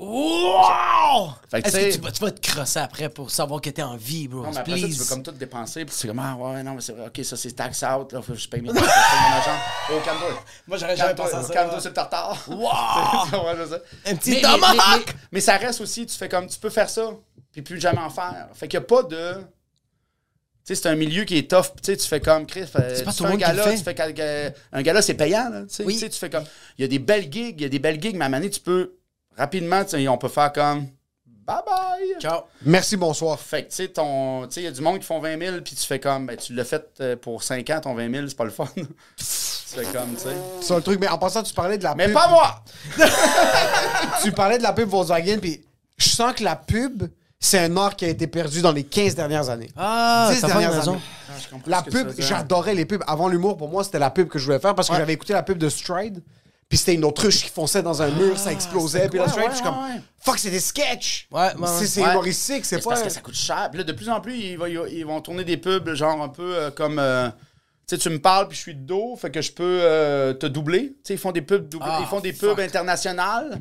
Wow! Fait que, Est-ce tu sais- que tu vas, tu vas te crosser après pour savoir que t'es en vie, bro? Non, mais après ça, tu veux comme tout dépenser, puis c'est comme, ah ouais, non, mais c'est vrai, ok, ça c'est tax out, là, faut que je paye mes taxes, je paye mon agent. [laughs] Oh, calme-toi. Moi, j'aurais jamais pensé à ça. calme-toi sur le tartare. Wow! [laughs] Ouais, je sais. Un petit Mais- mais- tomahawk! mais- mais- Mais ça reste aussi, tu fais comme, tu peux faire ça, puis plus jamais en faire. Fait qu'il n'y a pas de. Tu sais, c'est un milieu qui est tough. Tu sais, tu fais comme Chris. C'est pas tu tout fais le un monde qui le gala, fait. tu fais que- un gala, c'est payant. Là, tu sais. Oui. Tu sais, tu fais comme. Il y a des belles gigs, il y a des belles gigs, mais à un moment donné, tu peux rapidement, tu sais, on peut faire comme. Bye bye. Ciao. Merci, bonsoir. Fait que, tu sais, ton- tu sais, il y a du monde qui font 20 000, puis tu fais comme, ben, tu l'as fait euh, pour 5 ans, ton 20 000, c'est pas le fun. [laughs] tu fais comme, tu sais. C'est le truc. Mais en passant, tu parlais de la Mais pub. pas moi! [laughs] Tu parlais de la pub Volkswagen, puis je sens que la pub, c'est un art qui a été perdu dans les 15 dernières années. Ah, 10 t'as pas de dernières années. Ah, je La pub, j'adorais les pubs. Avant l'humour, pour moi, c'était la pub que je voulais faire parce que j'avais écouté la pub de Stride. Puis c'était une autruche qui fonçait dans un mur, ça explosait. Puis là, Stride, ouais, je suis comme, fuck, c'est des sketchs. Ouais, ouais, C'est ouais. c'est Ouais. humoristique, c'est pas. parce que ça coûte cher. Puis là, de plus en plus, ils, vont- ils vont tourner des pubs, genre un peu euh, comme. euh, tu sais, tu me parles, puis je suis de dos, fait que je peux euh, te doubler. Tu sais, ils font des pubs, Ah, ils font des fuck. pubs internationales.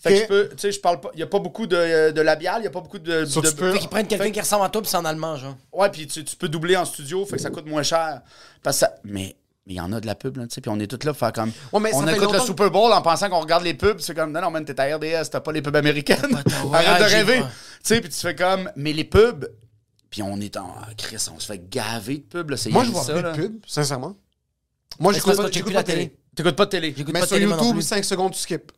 Fait que je peux. Tu sais, je parle pas. Il y a pas beaucoup de, de labial, il y a pas beaucoup de. So, de- tu peux- Fait qu'ils prennent quelqu'un qui ressemble à toi puis c'est en allemand, genre. Ouais, puis tu, tu peux doubler en studio, fait que ça coûte moins cher. Parce que ça- Mais. Mais il y en a de la pub, là, tu sais, puis on est tous là pour faire comme. Ouais, mais on écoute le Super Bowl en pensant qu'on regarde les pubs, c'est comme, non, non, man, t'es à RDS, t'as pas les pubs américaines. ouais, [laughs] Arrête de rêver. Tu sais, puis tu fais comme, mais les pubs, puis on est en. ah, Chris, on se fait gaver de pubs, là, c'est Moi, je vois ça, plus là. de pub, sincèrement. Moi, j'écoute pas, pas la de télé. T'écoutes pas de télé. J'écoute Mais sur YouTube, plus. 5 secondes, tu skips.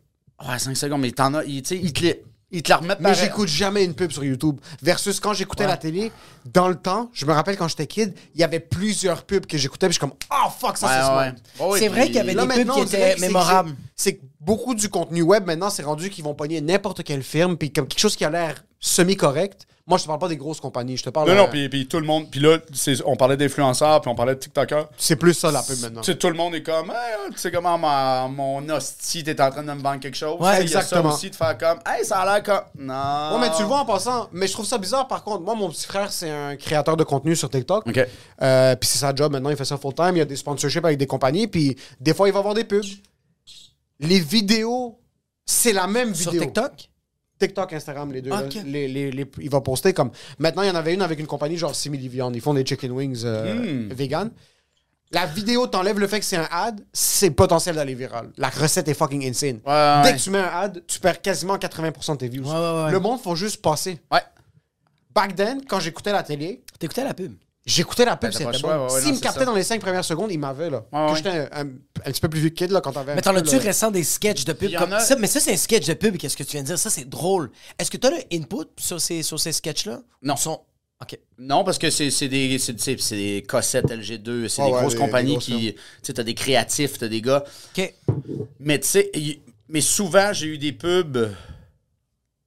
Ouais, 5 secondes, mais t'en as. sais, ils te les- ils te la remettent Mais j'écoute jamais une pub sur YouTube. Versus quand j'écoutais Ouais. la télé, dans le temps, je me rappelle quand j'étais kid, il y avait plusieurs pubs que j'écoutais, puis je suis comme, oh fuck, ça Ouais, c'est ouais. ouais, C'est vrai qu'il y avait Là, des pubs qui étaient mémorables. C'est que beaucoup du contenu web maintenant, c'est rendu qu'ils vont pogner n'importe quelle firme, puis comme quelque chose qui a l'air semi-correct. Moi, je te parle pas des grosses compagnies, je te parle. Non, euh, non, puis, puis tout le monde. Puis là, c'est- on parlait d'influenceurs, puis on parlait de TikTokers. C'est plus ça la pub maintenant. Tu sais, tout le monde est comme, hey, tu sais comment ma- mon hostie, t'es en train de me vendre quelque chose. Ouais, y a exactement. Ça aussi de faire comme, hey, ça a l'air comme. Non. Ouais, mais tu le vois en passant. Mais je trouve ça bizarre, par contre. Moi, mon petit frère, c'est un créateur de contenu sur TikTok. Ok. Euh, puis c'est sa job maintenant, il fait ça full-time. Il y a des sponsorships avec des compagnies. Puis des fois, il va avoir des pubs. Les vidéos, c'est la même Sur vidéo. TikTok? TikTok, Instagram, les deux. Là. Les, les- les- il va poster comme. Maintenant, il y en avait une avec une compagnie genre Simili Viande. Ils font des chicken wings euh, Hmm. vegan. La vidéo t'enlève le fait que c'est un ad, c'est potentiel d'aller viral. La recette est fucking insane. Ouais, ouais, Dès ouais. que tu mets un ad, tu perds quasiment 80% de tes views. Le monde faut juste passer. Ouais. Back then, quand j'écoutais la télé, T'écoutais la pub? j'écoutais la pub, Ben, c'était bon. S'il me captait ça. dans les 5 premières secondes, il m'avait, là. Ouais. j'étais un, un- un petit peu plus vieux que kid, là, quand t'avais un Mais t'en as-tu le- récent des sketchs de pub comme a- ça? Mais ça, c'est un sketch de pub, qu'est-ce que tu viens de dire? Ça, c'est drôle. Est-ce que tu as le input sur ces, sur ces sketchs-là? Non. Ils sont... OK. Non, parce que c'est c'est des, c'est des cossettes LG2, c'est des ouais, grosses les- compagnies les qui. Tu sais, t'as des créatifs, t'as des gars. OK. Mais tu sais, y- mais souvent, j'ai eu des pubs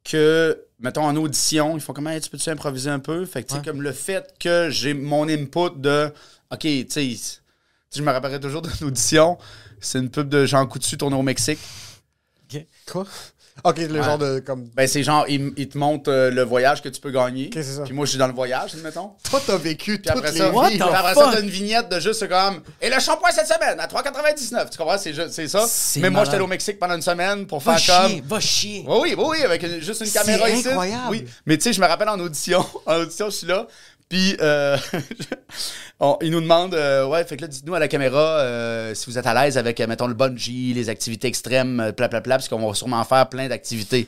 que, mettons, en audition, ils font comment, Hey, tu peux-tu improviser un peu? Fait que, tu sais, Ouais. comme le fait que j'ai mon input de, OK, tu sais, je me rappellerai toujours d'une [laughs] audition, c'est une pub de Jean Coutu tournée au Mexique. Quoi? Ok, le genre de. Comme... Ben, c'est genre, il, il te montre euh, le voyage que tu peux gagner. Ok, c'est ça. Puis moi, je suis dans le voyage, admettons. Toi, t'as vécu Puis après toutes ça, les vies. puis après fuck? ça, t'as une vignette de juste comme Et le shampoing cette semaine à 3,99. Tu comprends? C'est, ça. Mais moi, j'étais allé au Mexique pendant une semaine pour Va faire chier, comme. va chier. Oui, oui, oui, oui, avec une- juste une caméra ici. incroyable. Oui. Mais tu sais, je me rappelle en audition, [laughs] en audition, je suis là. Puis, euh, [laughs] on- il nous demande, euh, ouais, fait que là, dites-nous à la caméra euh, si vous êtes à l'aise avec, euh, mettons, le bungee, les activités extrêmes, pla, pla, pla, parce qu'on va sûrement faire plein d'activités.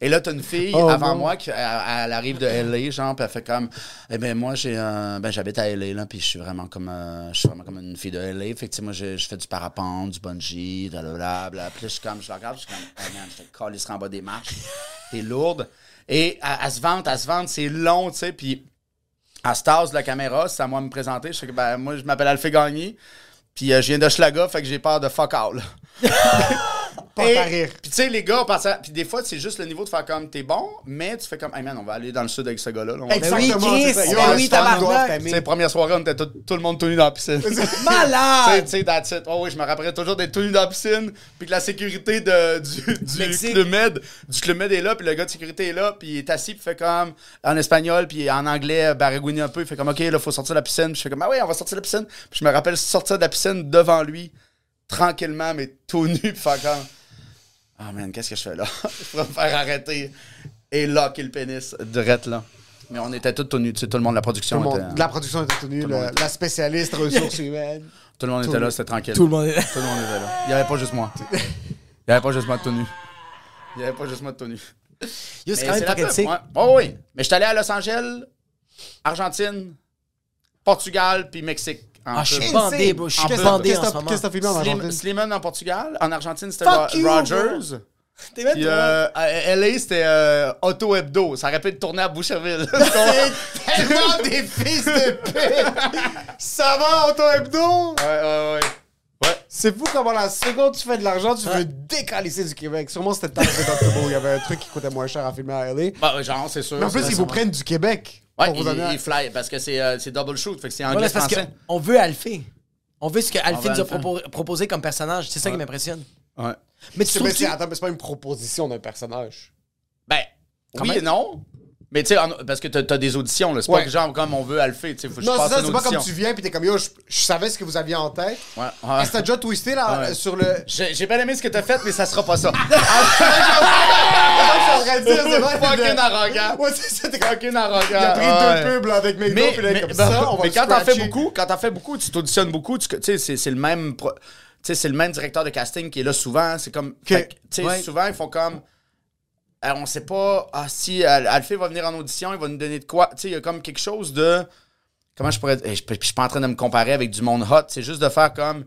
Et là, t'as une fille Oh, avant moi qui elle, elle arrive de LA, genre, puis elle fait comme, eh ben moi, j'ai, un- ben j'habite à LA, là, puis je suis vraiment comme, euh, je suis vraiment comme une fille de LA. Fait que, moi, je, je fais du parapente, du bungee, blablabla. Puis là, je suis comme, je la regarde, je suis comme, oh man, je te calisserai en bas des marches. T'es lourde. Et elle, elle se vante, elle se vante, c'est long, tu sais, puis à de la caméra, c'est à moi de me présenter. Je sais que ben, moi, je m'appelle Alphée Gagné. Puis euh, je viens de Schlaga, fait que j'ai peur de fuck all. [laughs] [laughs] Pas à rire. Puis tu sais, les gars, parce que- puis des fois, c'est juste le niveau de faire comme t'es bon, mais tu fais comme, hey man, on va aller dans le sud avec ce gars-là. là. On Exactement, oui, c'est ça. Chris, ben oui, tabarnak. Tu sais, première soirée, on était tout, tout le monde tout nu dans la piscine. [laughs] tu sais, Malade! tu sais, that's it. Oh oui, je me rappellerai toujours d'être tout nu dans la piscine, puis que la sécurité de, du, du Mexique. Club Med, du Club Med est là, puis le gars de sécurité est là, puis il est assis, puis il fait comme en espagnol, puis en anglais, baragouine un peu, il fait comme, OK, là, faut sortir de la piscine. Puis je fais comme, ah oui, on va sortir de la piscine. Puis je me rappelle sortir de la piscine devant lui, tranquillement, mais tout nu, puis faire comme, ah man, qu'est-ce que je fais là? [laughs] je pourrais me faire arrêter et locker le pénis direct là. Mais on était tous tout nus, tu sais, tout le monde de la production le était, monde- La production était tenue, Tout monde le- était- la spécialiste ressources [laughs] humaines. tout le monde tout était là, c'était tranquille. Tout le monde là. Tout le monde était là. Il n'y avait pas juste moi. [laughs] Il n'y avait pas juste moi de tout nu. Il n'y avait pas juste moi de tout nu. Yo, c'est quand même ouais. Oh oui. Mais je suis allé à Los Angeles, Argentine, Portugal, puis Mexique. En Ah, je suis pub. bandé, bro. Je suis bandé Qu'est-ce en que ce t'as- moment. qu'est-ce que t'as filmé en Argentine? Slimane en Portugal. En Argentine, c'était Rogers. T'es bête, euh, à LA, c'était euh, Auto Hebdo. Ça aurait pu être tourné à Boucherville. [laughs] Tellement [laughs] des fils de pute! Ça va, Auto Hebdo? Ouais, ouais, ouais. C'est fou comment la seconde tu fais de l'argent, tu veux décalisser du Québec. Sûrement c'était le temps de. Il y avait un truc qui coûtait moins cher à filmer à LA. Bah, ouais, genre, c'est sûr. Mais en plus, c'est ils vous prennent du Québec. Ouais, il, donner- il fly parce que c'est euh, c'est double shoot. Fait que c'est Voilà, anglais c'est parce français. qu'on veut Alphée. On veut ce que Alphée nous a proposé comme personnage. C'est ça qui m'impressionne. Ouais. Mais tu trouves mais c'est- attends, mais c'est pas une proposition d'un personnage. Ben, oui même. et non. Mais tu sais, parce que t'as as des auditions, là. C'est Ouais. pas que genre comme on veut Alphée, tu sais, Non, c'est ça, c'est pas comme tu viens puis t'es comme yo, je, je savais ce que vous aviez en tête. Ouais, ouais. Est-ce que t'as déjà twisté là, Ouais. sur le. J'ai j'ai bien aimé ce que t'as fait, mais ça sera pas ça. [laughs] je suis en train de dire, c'est vrai. Fucking arrogant. Ouais, c'est ça, t'es. Fucking arrogant. Il a pris deux pubs là, avec mais, puis là, comme ben, ça, on va mais quand t'en fais beaucoup, quand t'en fais beaucoup, tu t'auditionnes beaucoup, tu sais, c'est le même pro- tu sais, c'est le même directeur de casting qui est là souvent, c'est comme tu sais, souvent ils font comme euh, on sait pas ah si Al- Alphée va venir en audition, il va nous donner de quoi, tu sais, il y a comme quelque chose de comment je pourrais eh, je, je suis pas en train de me comparer avec du monde hot, c'est juste de faire comme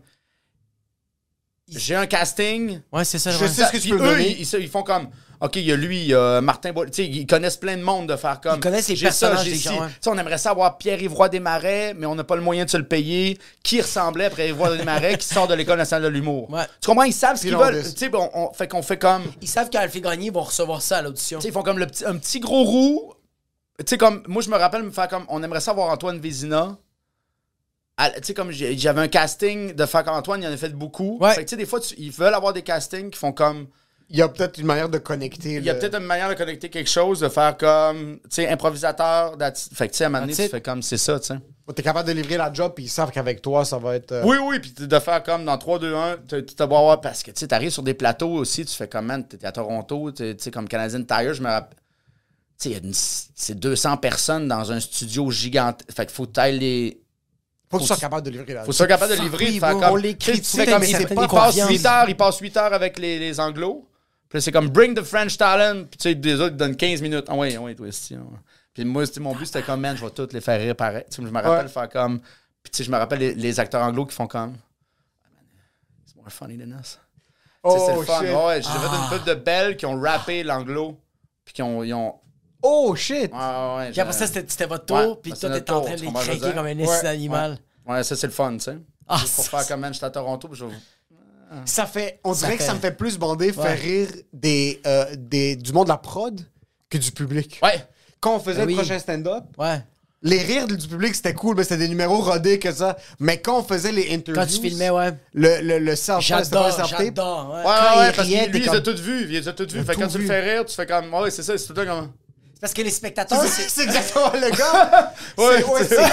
j'ai un casting, Ouais, c'est ça. Je sais ce que tu peux me eux, donner. ils, ils- ils font comme OK, il y a lui, il y a Martin sais, ils connaissent plein de monde de faire comme Ils connaissent les ça, personnages des gens, ouais. Sais, on aimerait savoir Pierre-Yvroy Desmarais, mais on n'a pas le moyen de se le payer. Qui ressemblait à Pierre-Yvroy Desmarais qui sort de l'École nationale de l'humour? Ouais. Tu comprends? Ils savent ce qu'ils veulent. dit. Tu sais, on, on- fait qu'on fait comme. Ils savent qu'Alphée Gagné vont recevoir ça à l'audition. Tu sais, ils font comme le petit, un petit gros roux. Tu sais, comme. Moi, je me rappelle me faire comme. On aimerait savoir Antoine Vézina. Tu sais, comme j'avais un casting de faire comme Antoine, il en a fait beaucoup. Ouais. Fait que, tu sais, des fois, tu- ils veulent avoir des castings qui font comme. Il y a peut-être une manière de connecter. Il y a le- peut-être une manière de connecter quelque chose, de faire comme. Tu sais, improvisateur. Fait que, tu sais, à un moment donné, tu fais comme c'est ça, tu sais. T'es capable de livrer la job, puis ils savent qu'avec toi, ça va être. euh, Oui, oui, puis de faire comme dans 3, 2, 1, tu te vois voir, parce que tu sais, t'arrives sur des plateaux aussi, tu fais comme, man, t'es à Toronto, tu sais, comme Canadian Tire, je me rappelle. Tu sais, il y a une- c'est 200 personnes dans un studio gigantesque. Fait qu'il faut tailler les. Faut que tu sois capable de livrer la Faut que tu sois capable de livrer, oui, comme. on les tu fais comme, il, passe confiance. 8 heures, il passe 8 heures avec les, les anglos. Puis c'est comme bring the French talent. Puis tu sais, des autres, ils donnent 15 minutes. Ah ouais, ah ouais, toi aussi. ah ouais. Puis moi, c'était- mon but, c'était comme, man, je vais toutes les faire rire pareil. Tu sais, je me rappelle Ouais. faire comme. Puis tu sais, je me rappelle les, les acteurs anglo qui font comme. Ah, man, It's more funny than us. Sais, c'est Oh, le fun. shit. Ouais, ouais, j'ai fait une pub de belles qui ont rappé l'anglo. Puis qui ont. ils ont- Oh shit! Ouais, ouais, ouais, Puis après ça, c'était c'était votre Ouais, tour, puis c'est toi, t'es en train de les craquer comme un Ouais. d'animal. Ouais, ça, c'est le fun, tu sais. Ah, Juste pour ça- faire comme, man, je suis à Toronto. Puis je vais- Ça fait. On Ça dirait que fait- ça me fait plus bander, Ouais. faire rire des, euh, des, du monde de la prod que du public. Ouais. Quand on faisait Ben le prochain stand-up, Ouais. les rires du public, c'était cool, mais c'était des numéros rodés que ça. Mais quand on faisait les interviews. Quand tu filmais, ouais. Le, le, le self c'était pas un J'adore, self-tape. j'adore. Ouais. Ouais, Quand ouais, il ouais, parce que lui, il les a toutes vues. Il les a toutes vues. a Fait quand tu le fais rire, tu fais comme, ouais, c'est ça, c'est tout le temps comme. Parce que les spectateurs, c'est... C'est [laughs] exactement le gars. [laughs] Ouais, C'est- ouais, c'est- c'est-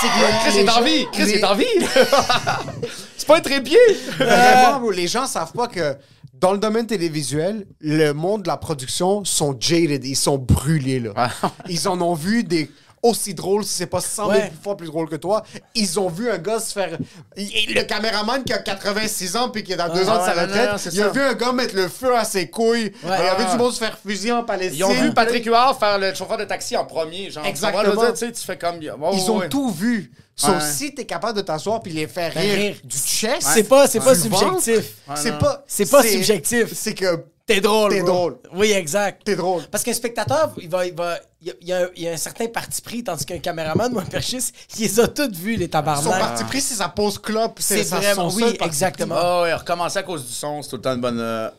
c'est que le- Chris est en vie! Chris les- est en vie! [laughs] c'est pas un trépied! Vraiment, bro, les gens savent pas que dans le domaine télévisuel, le monde de la production sont jaded, ils sont brûlés là. Ils en ont vu des aussi drôle, si c'est pas 100 000 Ouais. fois plus drôle que toi. Ils ont vu un gars se faire. il- Le caméraman qui a 86 ans puis qui est dans deux Ah, ans de sa ouais, retraite, non, il a ça. vu un gars mettre le feu à ses couilles. Il a vu Ah. du monde se faire fusiller en Palestine. Ils ont vu Patrick Huard faire le chauffeur de taxi en premier. Genre, Exactement. Tu, sais, tu fais comme. oh, Ils ont ouais. tout vu. Sauf Ouais. si t'es capable de t'asseoir puis les faire rire, rire. du chest. C'est pas, c'est pas ventre, subjectif. C'est pas. C'est pas subjectif. C'est que T'es drôle. T'es drôle. Oui, exact. t'es drôle. Parce qu'un spectateur, il va, il va, il y a, y un, il y a un certain parti pris, tandis qu'un caméraman ou un perchiste, il les a toutes vues, les Son tabarnak. parti pris, c'est sa pause clope. C'est vraiment, son oui, exactement. Ah ouais, recommencer à cause du son, c'est tout le temps une bonne. euh, [laughs]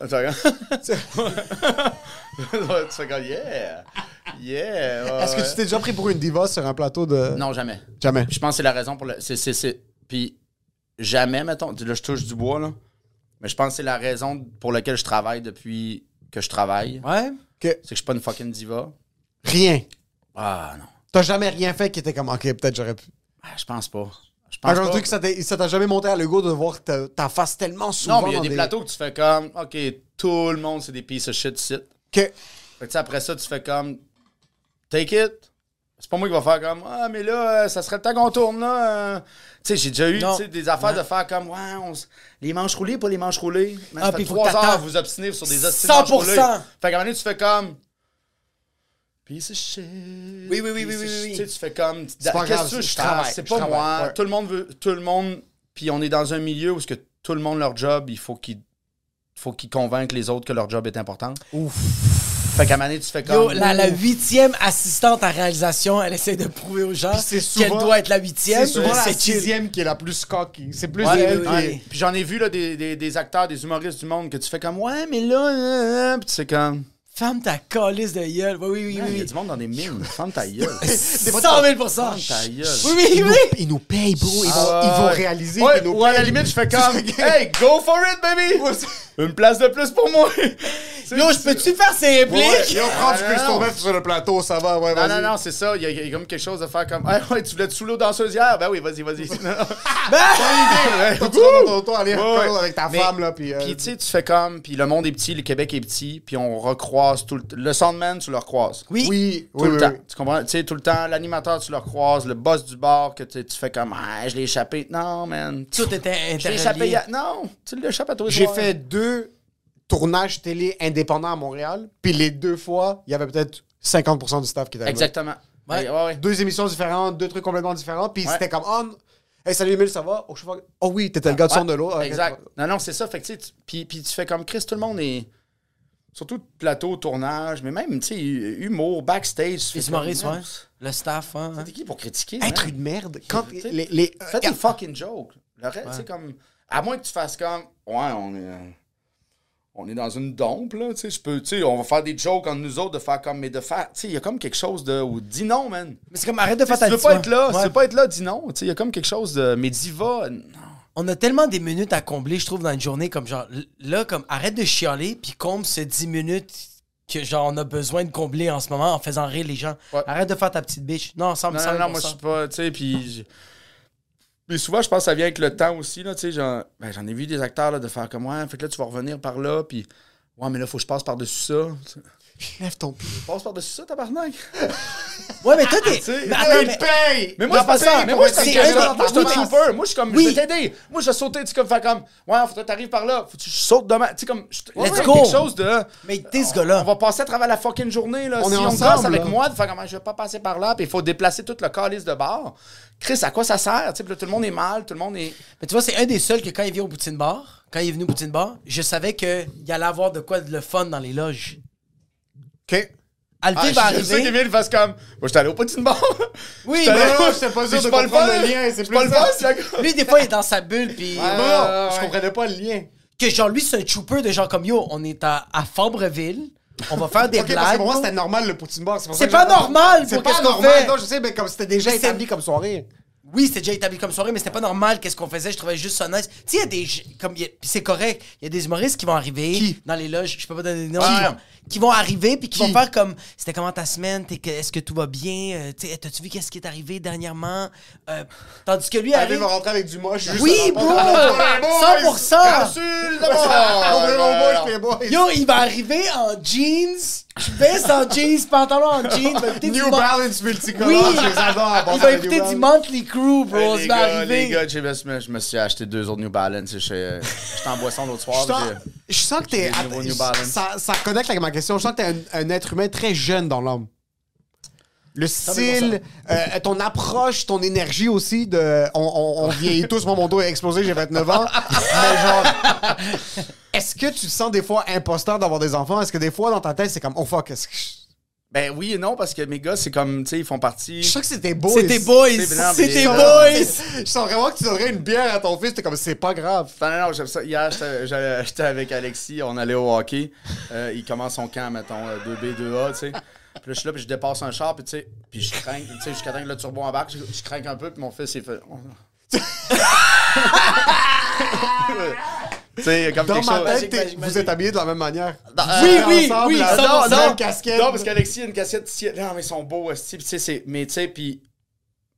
tu fais comme, yeah! Yeah! ouais, Est-ce que ouais. tu t'es déjà pris pour une diva sur un plateau de. Non, jamais. Jamais. Je pense que c'est la raison pour le. C'est. Puis jamais, mettons. Là, je touche du bois, là. Mais je pense que c'est la raison pour laquelle je travaille depuis que je travaille. Ouais. Que C'est que je suis pas une fucking diva. Rien. Ah non. T'as jamais rien fait qui était comme, ok, peut-être j'aurais pu. Ah, Je pense pas. Je pense Par pas. contre, que ça t'a jamais monté à l'ego de voir ta, ta face tellement souvent. Non, mais il y a des plateaux que tu fais comme, OK, tout le monde, c'est des pieces of shit ici. Que... Fait que, tu sais, après ça, tu fais comme, take it. C'est pas moi qui va faire comme, ah, mais là, euh, ça serait le temps qu'on tourne, là. euh. Tu sais, j'ai déjà eu des affaires de faire comme, ouais, on s- les manches roulées, pas les manches roulées. Man, Ah, ça puis fait que trois heures vous obstiner sur des hosties de 100%. manches roulées. Fait qu'à un moment donné, tu fais comme, piece of shit. Oui, oui, oui, oui. Tu sais, tu fais comme, C'est pas grave, je travaille. C'est pas moi. Tout le monde veut, tout le monde, puis on est dans un milieu où ce que tout le monde, leur job, il faut qu'ils faut qu'ils convainquent les autres que leur job est important. Ouf. Fait qu'à un moment donné, tu fais comme. Yo, la, la huitième assistante à réalisation, elle essaie de prouver aux gens Puis c'est qu'elle doit être la huitième. C'est souvent la C'est sixième qui est la plus cocky. C'est plus Ouais, elle oui, qui. Puis j'en ai vu là, des, des, des acteurs, des humoristes du monde que tu fais comme Ouais, mais là, euh, euh, puis tu sais comme. Ferme ta calice de gueule. Oui, oui, oui. Man, Il y a oui, du monde dans des mines. [laughs] Ferme ta gueule. oui. 100 000 Ferme ta gueule. Oui, oui, Ils, oui. nous, ils nous payent, bro. Ils vont, Ah, ils vont ouais. réaliser. Ouais, ou à la limite, je fais [laughs] comme Hey, go for it, baby! Une place de plus pour moi! [laughs] Yo, je peux-tu faire ces répliques? Ouais, yo, prends du Ah, non. Tourneuf sur le plateau, ça va, ouais, Non, vas-y. non, non, c'est ça. Il y, a, il y a comme quelque chose de faire comme Hey, ouais, tu voulais te saouler aux danseuses hier? Ben oui, vas-y, vas-y. [laughs] Non, non. Auto, aller avec ta Mais- femme, là, puis... euh, Puis tu sais, tu fais comme, puis le monde est petit, le Québec est petit, puis on recroise tout le t- Le soundman, tu le recroises. Oui. Oui, Tout oui, le oui, temps. oui. Tu comprends? Tu sais, tout le temps, l'animateur, tu le recroises, le boss du bar, que tu fais comme, ah, je l'ai échappé. Non, man. Tout était Je l'ai échappé. interrelié. hier. Non, tu l'échappes à toi. J'ai fait deux tournages télé indépendants à Montréal, puis les deux fois, il y avait peut-être 50% du staff qui était là. Exactement. Ouais. Ouais, ouais, ouais. Deux émissions différentes, deux trucs complètement différents, puis Ouais. c'était comme, oh, hey, salut Emile, ça va? Oh, je oh oui, t'étais le gars de son de l'eau. Exact. Non, non, c'est ça. Fait que, tu puis, puis tu fais comme Chris, tout le monde est. Surtout plateau, tournage, mais même, tu sais, hu- humour, backstage. Les humoristes, ouais. Le staff, hein. T'es qui pour critiquer? Être une merde. Quand Tu sais, les, les, Fais euh, des fucking jokes. Le reste, tu sais, comme. À moins que tu fasses comme. Ouais, on est. On est dans une dompe, là. Tu sais, je peux. Tu sais, on va faire des jokes entre nous autres, de faire comme. Mais de faire. Tu sais, il y a comme quelque chose de. Ou dis non, man. Mais c'est comme arrête de faire si ta tu veux pas être là, si tu Ouais. veux pas être là, dis non. Tu sais, il y a comme quelque chose de. Mais diva, non. On a tellement des minutes à combler, je trouve, dans une journée, comme genre, là, comme arrête de chialer, puis comble ces 10 minutes que genre on a besoin de combler en ce moment en faisant rire les gens. Ouais. Arrête de faire ta petite bitch. Non, 100 Non, non, non, moi, je suis pas, tu sais, puis... je- Mais souvent, je pense que ça vient avec le temps aussi, là, tu sais, genre, ben, j'en ai vu des acteurs, là, de faire comme, ouais, fait que là, tu vas revenir par là, puis, ouais, mais là, faut que je passe par-dessus ça. Lève ton pied. Passe par-dessus ça, tabarnak. [laughs] Ouais, mais toi, t'es. [laughs] Tu sais, Mais attends, mais- paye! Mais moi, c'est pas ça. Mais moi, je suis comme un- moi, je suis un oui. trooper. Moi, je suis comme, Oui. je vais t'aider. Moi, je vais sauter, tu sais, comme, faire comme, ouais, faut que t'arrives par là. Faut que tu sautes demain. Tu sais, comme, je- Let's go. quelque chose de. Mais t'es ce gars-là. On va passer à travers la fucking journée, là. On si est on ensemble, gosse avec là. moi, de faire comment je vais pas passer par là, puis il faut déplacer tout le calice de bar. Chris, à quoi ça sert? Sais, là, tout le monde est mal, tout le monde est. Mais tu vois, c'est un des seuls que quand il vient au Poutine Bar, quand il est venu au Poutine Bar, je savais qu'il allait avoir de quoi de le fun dans les loges. OK. Alvé Ah, va je sais arriver. qu'Emile fasse comme. Moi, j'étais allé au petit bar. Oui, mais allé- non, non, j'étais pas sûr Je suis de pas le comprendre le lien, c'est Je suis plus pas le fun, lui, des fois, il est dans sa bulle, puis. Non, non, je ouais. comprenais pas le lien. Que genre, lui, c'est un trooper de genre comme yo, on est à, à Fabreville, on va faire des Ok, parce blagues. que pour moi, c'était normal le poutine bar. C'est pas normal C'est pas normal. Non, je sais, mais comme c'était déjà établi comme soirée. Oui, c'était déjà établi comme soirée, mais c'était pas normal qu'est-ce qu'on faisait? Je trouvais juste ça nice. Tu sais, il y a des. Comme, c'est correct. Il y a des humoristes qui vont arriver Qui? dans les loges. Je peux pas donner des noms. Qui? Vont arriver puis qui, Qui? vont faire comme c'était comment ta semaine? T'es que- est-ce que tout va bien? Euh, t'as-tu vu qu'est-ce qui est arrivé dernièrement? Euh, tandis que lui arrive va rentrer avec du moche. juste oui bro répondre. 100% Insulte On d'abord! est au moche, les boys. Yo, il va arriver en jeans, veste en jeans, pantalon en jeans, il va écouter du New Balance multicolore, Oui, je les adore. en il va écouter du. Monthly Crew, bro, ça les, va gars, arriver. les gars, je me, suis- je me suis acheté deux autres New Balance. J'étais en boisson l'autre soir. Je sens, sens que t'es. Ça connecte avec ma question. Je sens que t'es un, un être humain très jeune dans l'homme. Le style, euh, ton approche, ton énergie aussi. De, on, on, on vieillit tous. Moi, mon dos a explosé, j'ai 29 ans. Mais genre, est-ce que tu te sens des fois imposteur d'avoir des enfants? Est-ce que des fois, dans ta tête, c'est comme, oh fuck, est-ce que. je- Ben oui et non, parce que mes gars, c'est comme, tu sais, ils font partie. Je sens que c'était boys, mais- tes Non, boys. [laughs] Je sens vraiment que tu donnerais une bière à ton fils. T'es comme, c'est pas grave. Non, non, non, j'aime ça. Hier, j'étais- avec Alexis, on allait au hockey. Euh, il commence son camp, mettons, euh, 2B, 2A, tu sais. Puis là, je suis là, puis je dépasse un char, puis tu sais, puis je crains, tu sais, jusqu'à temps que le turbo embarque, je, je crains un peu, puis mon fils, il fait... [laughs] [laughs] tu sais, comme Dans ma chose... tête, vous êtes habillés de la même manière. Dans- Vous Oui, oui, ensemble, oui, la non, même non. casquette. Non, parce qu'Alexis a une cassette ici. Non, mais ils sont beaux, c'est- mais tu sais, puis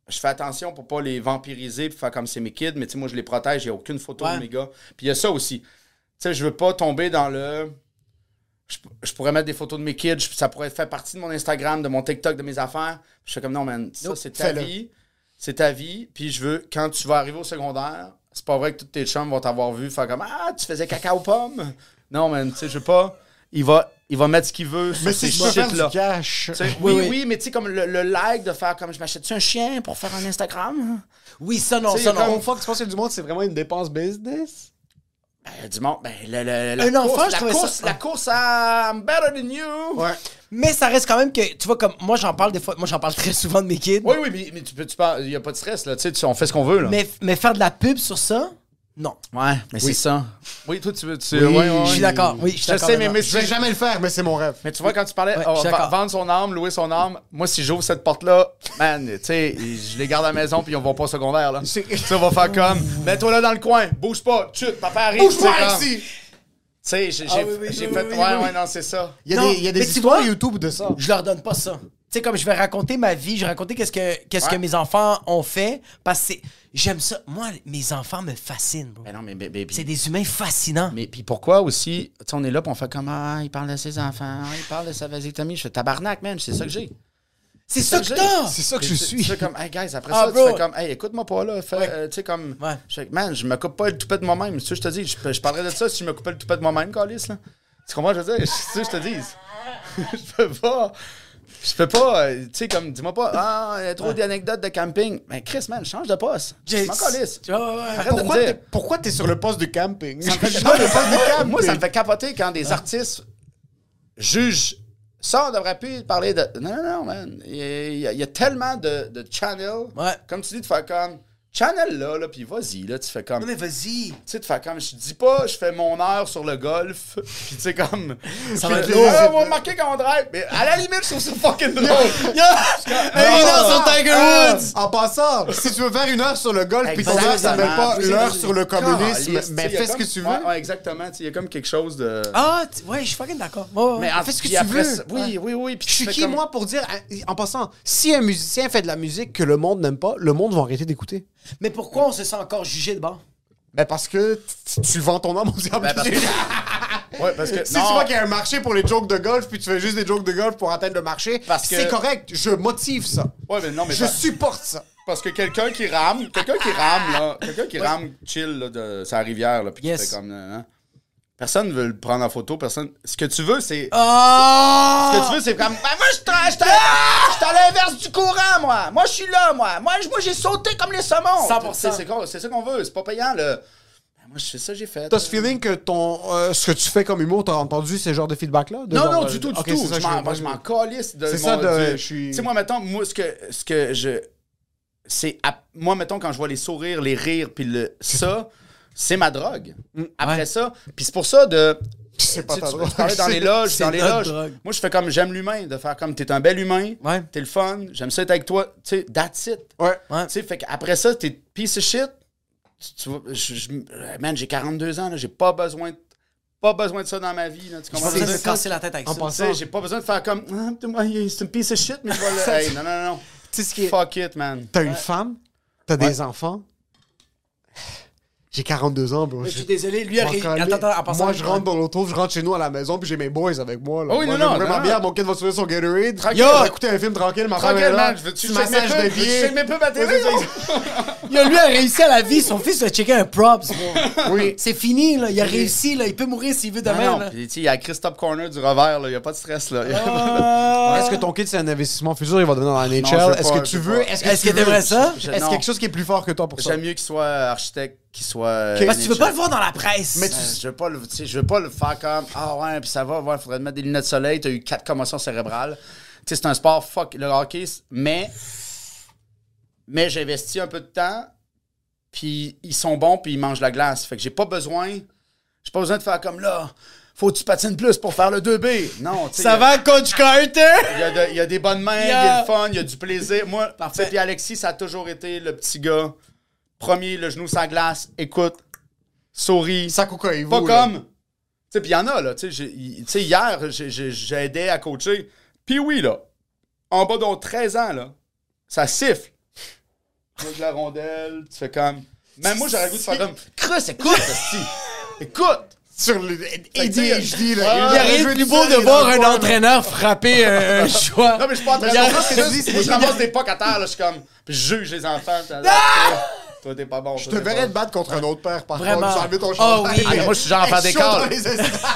je fais attention pour pas les vampiriser puis faire comme c'est mes kids, mais tu sais, moi, je les protège, il n'y a aucune photo Ouais. de mes gars. Puis il y a ça aussi. Tu sais, je veux pas tomber dans le... Je, je pourrais mettre des photos de mes kids, je- ça pourrait faire partie de mon Instagram, de mon TikTok, de mes affaires. Je fais comme, non, man, ça, c'est ta vie. C'est ta vie. Puis je veux, quand tu vas arriver au secondaire, c'est pas vrai que tous tes chums vont t'avoir vu faire comme, ah, tu faisais caca aux pommes. Non, man, tu sais, je veux pas... Il va, il va mettre ce qu'il veut sur Mais ces shit-là. sais, oui, oui, mais tu sais, comme le, le like de faire comme je m'achète-tu un chien pour faire un Instagram? Oui, ça non, sais, ça non. Une fois que tu penses que du monde, c'est vraiment une dépense business? Ben, du monde, ben, le- le- la, Un course, enfant, la, course, ça- la course à I'm better than you. Ouais. Mais ça reste quand même que, tu vois, comme moi, j'en parle des fois, moi, j'en parle très souvent de mes kids. Oui, oui, mais, mais tu peux, tu parles, il n'y a pas de stress, là. Tu sais, on fait ce qu'on veut, là. Mais, mais faire de la pub sur ça, non. Ouais, mais c'est ça. Oui, toi, tu veux. Tu, Oui, ouais. Je suis d'accord. Oui, je suis Je d'accord. sais, mais, mais, Je vais jamais le faire, mais c'est mon rêve. mais tu vois, quand tu parlais, Ouais, oh, vendre son âme, louer son âme, moi, si j'ouvre cette porte-là, man, tu sais, je les garde à la maison, puis on va pas au secondaire, là. C'est- Tu sais, on va faire comme, mets-toi là dans le coin, bouge pas, chut, papa arrive. Comme- ici! Tu sais, j'ai Ah j'ai- oui, oui, j'ai oui, fait. ouais, ouais, non, c'est ça. Il y a Non, des, y a histoires vois- YouTube de ça. Je leur donne pas ça. Tu sais, comme je vais raconter ma vie, je vais raconter qu'est-ce que, qu'est-ce que mes enfants ont fait, parce que c'est- j'aime ça. Moi, mes enfants me fascinent, bro. Mais non, mais. mais, mais- C'est des humains fascinants. Mais puis pourquoi aussi, tu sais, on est là, puis on fait comme, ah, il parle de ses enfants, il parle de sa vasectomie. Je fais tabarnak, man, c'est ça que j'ai. c'est ça que j'ai. t'as! C'est ça que je Tu- suis. Tu fais comme, hey guys, après Ah, ça, bro. tu fais comme, hey, écoute-moi pas là. Fais, Ouais. euh, tu sais, comme, Ouais. je fais, man, je me coupe pas le toupet de moi-même. Tu sais, je te dis, je, je parlerais de ça si je me coupais le toupet de moi-même, Calis, là. Tu comprends, je veux dire, c'est ça que je te dis. [laughs] je peux pas. Je peux pas, euh, tu sais, comme, dis-moi pas, ah, il y a trop d'anecdotes de camping. Mais Chris, man, change de poste. Je m'en calisse. Ouais, de Pourquoi t'es, pourquoi t'es sur le poste de camping? Ça me fait- [laughs] Je vois le poste de camping. Moi, ça me fait capoter quand des artistes jugent. Ça, on devrait plus parler de. Non, non, non, man. Il y a, il y a- il y a tellement de, de channels. Ouais. Comme tu dis, de faire comme. Channel là, là puis vas-y, là, tu fais comme. Non, mais vas-y. Tu sais, de faire comme. Je dis pas, je fais mon heure sur le golf, [laughs] puis tu sais, comme. [laughs] Ça va être ah, lourd. on va marquer quand on drive. Mais à la limite, je trouve ça fucking drôle. Hey, une heure sur Tiger Ah, Woods! En passant, si tu veux faire une heure sur le golf, puis ton heure s'appelle pas l'heure c'est- sur le communisme, tu mais fais ce que tu veux. Ouais, exactement. tu Il y a comme quelque chose de. Ah, tu- ouais, je suis fucking d'accord. Mais fais ce que tu veux. Oui, oui, oui. Je tu suis fais qui, moi, pour dire, en passant, si un musicien fait de la musique que le monde n'aime pas, le monde va arrêter d'écouter. Mais pourquoi on se sent encore jugé de bord? Ben parce que tu, tu vends ton âme au diable. Ben, parce que- [laughs] Ouais, parce que. Si non, tu vois qu'il y a un marché pour les jokes de golf, puis tu fais juste des jokes de golf pour atteindre le marché, Parce que- c'est correct. Je motive ça. Ouais, mais non, mais Je pas- supporte ça. Parce que quelqu'un qui rame, quelqu'un qui rame, là, quelqu'un qui rame chill là, de sa rivière, là, puis Yes. qui fait comme. hein, Personne ne veut le prendre en photo, personne. Ce que tu veux, c'est. Ah! Ce que tu veux, c'est comme. Ben, moi, je suis à- l'inverse du courant, moi. Moi, je suis là, moi. Moi, je- moi j'ai sauté comme les saumons. 100%. C'est c'est c'est ça qu'on veut. C'est pas payant, le. Ben, moi, je fais ça, j'ai fait. T'as ce feeling que ton, euh, ce que tu fais comme humour, t'as entendu ces genres de feedback-là? Non, genre, non, euh, du tout, du ok, tout. c'est ça, Je m'en- je- moi, je m'en calisse de C'est ça, de- je suis- Tu sais, moi, mettons, moi, ce que, ce que je... C'est... à- Moi, mettons, quand je vois les sourires, les rires, puis le... Ça, c'est ma drogue. Après ça, puis c'est pour ça de... C'est pas tu, ta tu- drogue. tu parlais dans les [laughs] loges, C'est dans les loges. drogue. Moi, je fais comme j'aime l'humain, de faire comme t'es un bel humain, Ouais. t'es le fun, j'aime ça être avec toi, tu sais, that's it. Ouais. Ouais. Tu sais, fait qu'après ça, t'es piece of shit. Tu, tu vois, je- je- man, j'ai 42 ans, là, j'ai pas besoin de pas besoin de ça dans ma vie. Là, tu comprends J'ai ce que besoin je de veux dire? me casser la tête avec En ça. pensant- Tu sais, j'ai pas besoin de faire comme ah, c'est une piece of shit, mais je vais le. [laughs] Hey, non, non, non. Tu sais ce qui est. Fuck it, man. T'as une femme, t'as des enfants? J'ai 42 ans, bro. Je suis désolé, lui a M'en réussi. calais. Attends, attends, en passant. Moi, je rentre dans l'auto, je rentre chez nous à la maison, puis j'ai mes boys avec moi. Là. Oh oui, Moi, non, non, vraiment non, bien. non. Mon kid va soulever son Gatorade. Tranquille. Yo! On va Ouais. écouter un film tranquille, ma femme est Tranquille, là. Je veux-tu massage de? [laughs] Je pied. check mes pubs à télé. Yo, lui a réussi à la vie. Son fils a checké un props, bro. Oui. C'est fini, là. Il a réussi, là. Il peut mourir s'il veut Non, demain, non. là. Puis, tu sais, il y a Christophe Corner du revers, là. Il y a pas de stress, là. Ah. [laughs] Est-ce que ton kid, c'est un investissement futur, il va devenir dans la je NHL? Est-ce pas, que je tu veux pas. Est-ce Est-ce que tu veux- t'aimerais ça? Je- Est-ce non. quelque chose qui est plus fort que toi pour ça? J'aime mieux qu'il soit architecte, soit. euh. Parce que tu veux pas le voir dans la presse. Mais tu- je veux pas le, je veux pas le faire comme ah ouais puis ça va ouais faudrait te mettre des lunettes de soleil t'as eu quatre commotions cérébrales tu sais c'est un sport fuck le hockey mais mais j'ai investi un peu de temps puis ils sont bons puis ils mangent la glace fait que j'ai pas besoin j'ai pas besoin de faire comme là faut que tu patines plus pour faire le 2B non tu sais, Ça a- va, Coach Carter? il y, a y des bonnes mains, il y a le fun, il y a du plaisir. Moi, puis Alexis, ça a toujours été le petit gars. Premier, le genou sans glace, écoute, souris. Sakuka Pas comme. Tu sais, puis il y en a, là. Tu sais, tu hier, j'ai- aidé à coacher. Puis oui, là, en bas de 13 ans, là, ça siffle. Avec la rondelle, tu fais comme. Même moi, j'aurais le goût de faire comme. Crus, écoute. Écoute! Sur le ADHD, là. Il y a rien de plus beau de voir un entraîneur frapper un, [laughs] choix. Non, mais je suis pas en train de Il y a- comprendre ce que tu dis. c'est que Je ramasse des pocs à terre, là, je suis comme. Puis je juge les enfants. [laughs] Toi, t'es pas bon. Je te verrais te battre contre un autre père, par Vraiment. contre. J'enlève ton Ah chandail. oui. [laughs] Ah, mais moi, je suis genre à faire estrades.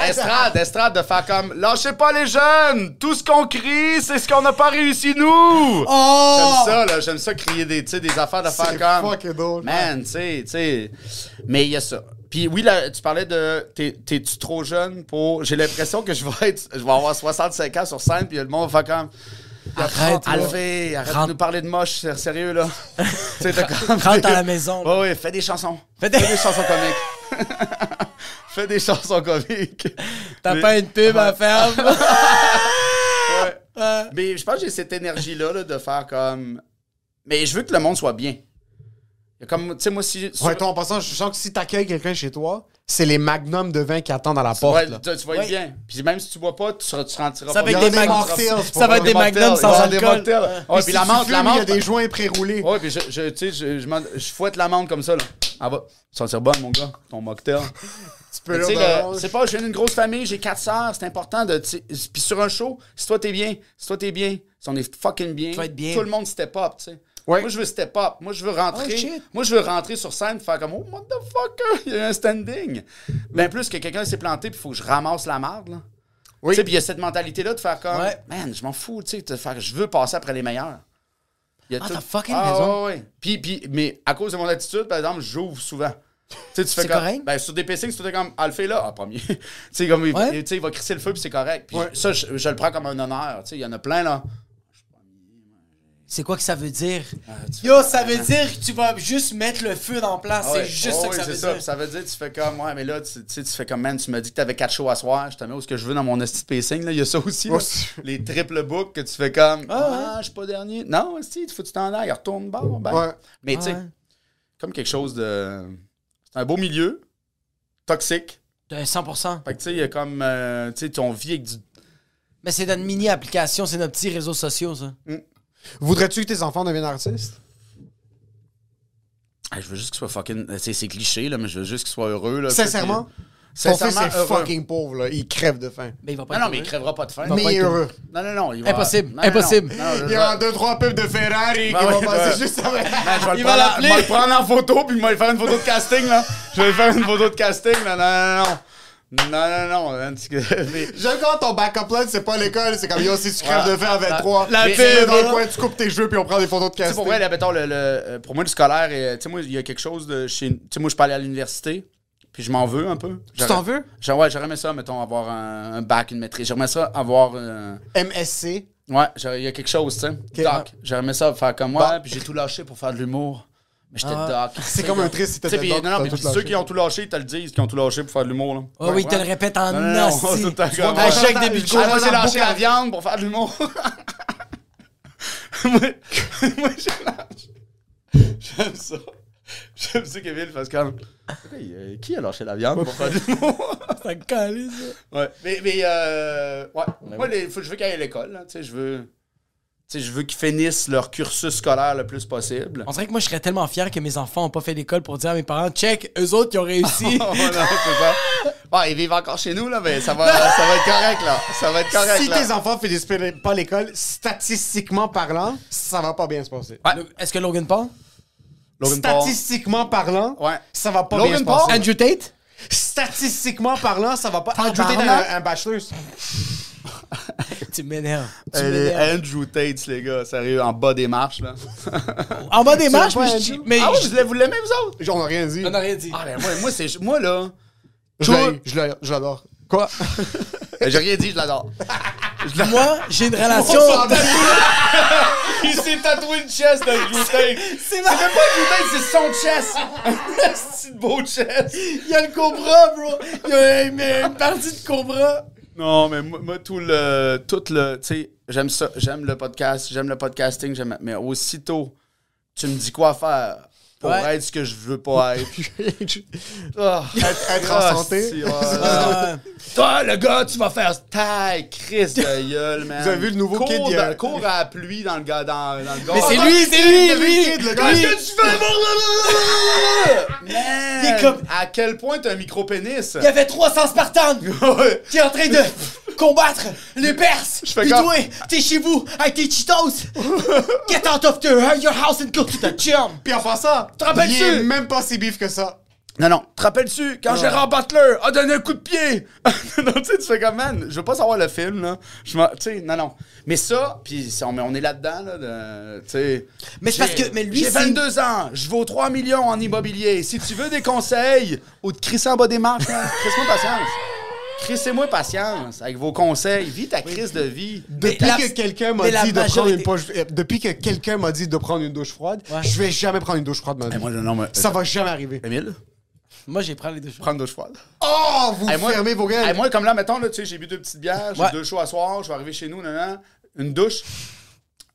Estrade, estrade, de faire comme Lâchez pas les jeunes! Tout ce qu'on crie, c'est ce qu'on n'a pas réussi, nous! Oh! J'aime ça, là. J'aime ça crier des, tu sais, des affaires de faire C'est comme. fucking drôle. Man, tu sais, tu sais. Mais il y a ça. Puis oui, là, tu parlais de. t'es- T'es-tu trop jeune pour. J'ai l'impression que je vais être. Je vais avoir 65 ans sur scène, puis le monde va faire comme. Arrête, arrête de nous parler de moche, c'est sérieux, là. [laughs] Rentre à la maison. Ouais, ouais, fais des chansons. Fais des- chansons comiques. [laughs] fais des chansons comiques. T'as Mais- pas une pub à faire? [laughs] Ouais. Mais je pense que j'ai cette énergie-là là, de faire comme. Mais je veux que le monde soit bien. Il y a Comme, tu sais, moi, si. sur- Ouais, toi, en passant, je sens que si t'accueilles quelqu'un chez toi, c'est les magnums de vin qui attendent à la tu porte. là. être- tu vas être Ouais. bien. Puis même si tu bois pas, tu, seras, tu rentiras Ça pas va être des mocktails. Ça va être des magnums sans alcool. Ouais, Ouais, puis la menthe, la Il y a des joints pré-roulés. Ouais, puis je, je, tu sais, je, je, m'en- je fouette la menthe comme ça, là. Ah, va. Sentir bonne, mon gars, ton mocktail. [laughs] Tu peux tu le- c'est pas, je viens d'une grosse famille, j'ai quatre sœurs, c'est important de. tu Puis sur un show, si toi t'es bien, si toi t'es bien, si on est fucking Tu bien. tout le monde step up, tu sais. Ouais. Moi, je veux step up. Moi, je veux rentrer. Oh, moi, je veux rentrer sur scène, faire comme, oh, motherfucker, [laughs] il y a un standing. Ben, plus que quelqu'un s'est planté, puis il faut que je ramasse la marde, là. Oui. Tu sais, puis il y a cette mentalité-là de faire comme, Ouais. man, je m'en fous, tu sais, de faire, je veux passer après les meilleurs. Il y a Ah, tout- t'as fucking Ah, raison. ouais. Puis, puis, mais à cause de mon attitude, par exemple, j'ouvre souvent. Tu sais, tu fais C'est comme, correct? Ben, sur des tu fais comme, ah, le fait là, ah, premier. [laughs] tu sais, comme, il, Ouais. il va crisser le feu, puis c'est correct. Puis ça, je, je le prends comme un honneur. Tu sais, il y en a plein, là. C'est quoi que ça veut dire? Ah, Yo, ça veut dire que tu vas juste mettre le feu dans place. Ah C'est juste Ah ça oui, que ça veut ça. dire. Ça veut dire, tu fais comme, ouais, mais là, tu tu sais, tu fais comme, man, tu m'as dit que t'avais quatre shows à soir, je te mets où ce que je veux dans mon esti de pacing, là. Il y a ça aussi, là. Les triple books que tu fais comme, Ah, ah, je suis pas dernier. Non, esti, il faut que tu t'en ailles, retourne bord. Ben. Ouais. Mais tu sais, Ouais. comme quelque chose de. C'est un beau milieu, toxique. De 100%. Fait que tu sais, il y a comme, euh, tu sais, ton vie avec du. Mais c'est notre mini-application, c'est nos petits réseaux sociaux, ça. Voudrais-tu que tes enfants deviennent artistes? Ah, je veux juste qu'il soit fucking. sais, C'est cliché, là, mais je veux juste qu'il soit heureux. Là, Sincèrement? Puis- Ton fils Sincèrement, est heureux. fucking pauvre, là. Il crève de faim. Mais il va pas Non, non, mais il crèvera pas de faim. Mais il est heureux. Non, non, non. Il va... Impossible, Non, non, non. impossible. Non, Il y aura deux, trois pubs de Ferrari qui vont passer juste le Il va en- l'appeler. je vais le prendre en photo, puis il va lui faire une photo de casting, là. Je vais lui faire une photo de casting, là. Non, non, non. Non, non, non. man, tu- [laughs] mais- J'aime quand ton backup plan, c'est pas l'école, c'est comme yo, si tu crèves de faim à 23, La tu pub, mets dans le coin, tu coupes tes cheveux, puis on prend des photos de Tu casting. pour vrai, là, mettons, le, le- euh, pour moi, le scolaire, et, tu sais, moi, il y a quelque chose de chez. Tu sais, moi, je peux aller à l'université, puis je m'en veux un peu. Tu t'en veux? J'aurais- Ouais, j'aurais aimé ça, mettons, avoir un, un bac, une maîtrise. J'aimerais ça avoir. euh, MSC. Ouais, il y a quelque chose, tu sais. Doc. J'aurais aimé ça faire comme moi, Bon. puis j'ai tout lâché pour faire de l'humour. Mais j'étais Ah. doc. [laughs] C'est comme un triste si t'étais doc, non, non, mais ceux lâché. qui ont tout lâché, ils te le disent, qui ont tout lâché pour faire de l'humour, là. Oh oui, il te le répète en nasty. À moi, chaque début de cours. Moi, j'ai lâché la viande pour faire de l'humour. [laughs] moi, [laughs] moi, j'ai lâché. J'aime ça. J'aime ça, Kevin, parce que. Euh, qui a lâché la viande pour faire de l'humour? Ça calisse, ça. Ouais. Mais, mais euh, ouais. Moi, les- faut, je veux qu'ils aillent à l'école. là. Tu sais, je veux. Tu sais, je veux qu'ils finissent leur cursus scolaire le plus possible. On dirait que moi, je serais tellement fier que mes enfants ont pas fait d'école pour dire à mes parents, check, eux autres, ils ont réussi. [laughs] Oh, non, c'est ça. Ouais, ils vivent encore chez nous, là, mais ça va, ça va être correct, là. Ça va être correct, Si là. tes enfants finissent pas l'école, statistiquement parlant, ça va pas bien se passer. Ouais. Est-ce que Logan Paul? Logan Paul. Statistiquement parlant, Ouais. ça va pas Logan bien se Paul? passer. Andrew Tate? Statistiquement parlant, ça va pas. Andrew Tate a un, un bachelor's. [laughs] Tu m'énerves. Andrew Tate, les gars, sérieux, en bas des marches, là. En bas des marches, mais je mais ah oui, je- vous l'aimez- vous autres? J'en ai rien dit. On a rien dit. Ah, ben, moi, moi, c'est. Moi, là. Je l'adore. Quoi? [laughs] J'ai rien dit, je l'adore. [laughs] Moi, j'ai une relation. Il s'est tatoué une chest d'Andrew Tate. C'est même pas Andrew Tate, c'est son chest. c'est une beau chest. Il y a le cobra, bro. Il y a une, une partie de cobra. Non, mais moi, moi, tout le. Tout le. Tu sais, j'aime ça. J'aime le podcast. J'aime le podcasting. J'aime. Mais aussitôt, tu me dis quoi faire pour Ouais. être ce que je veux pas être. [laughs] Ah, Être- être en ah, santé. ouais. [laughs] Euh, Toi, le gars, tu vas faire taille, Chris de [laughs] gueule, man. Vous avez vu le nouveau cours kid, il y a- dans- Cours à la pluie dans le gars, dans, dans le gars. mais c'est Ah, lui, c'est lui, lui. le gars. Qu'est-ce que tu fais? Man, Il est comme- à quel point t'as un micro-pénis? Il y avait 300 Spartans qui est en train de combattre les Perses. Je fais Puis comme- toi, t'es chez vous avec tes Cheetos. Get out of the, your house and go to the gym. Puis en Te rappelles-tu? il est même pas si bif que ça. Non, non, te rappelles-tu, quand Gérard Butler a donné un coup de pied? [laughs] non, tu sais, tu fais comme, man, je veux pas savoir le film, là. Je tu sais, non, non. Mais ça, puis on, on est là-dedans, là, tu sais. Mais c'est parce que- mais lui, J'ai c'est- 22 ans, je vaux 3 millions en immobilier. Si tu veux des conseils, ou de crisser en bas des marches, man, [laughs] crisse-moi patience. Crissez-moi patience avec vos conseils. Vis ta crise de vie. Depuis la- que quelqu'un m'a dit de prendre une poche, euh, depuis que quelqu'un m'a dit de prendre une douche froide, Ouais. je vais jamais prendre une douche froide, ma vie. Moi, non, mais- Ça va jamais arriver. Émile, Moi, j'ai pris les deux choses. prends une douche froide. Oh, vous Hey, moi- fermez vos gueules. hey, moi, comme là, mettons, là, tu sais, j'ai bu deux petites bières, j'ai Ouais. deux shows à soir, je vais arriver chez nous, nan, nan, une douche.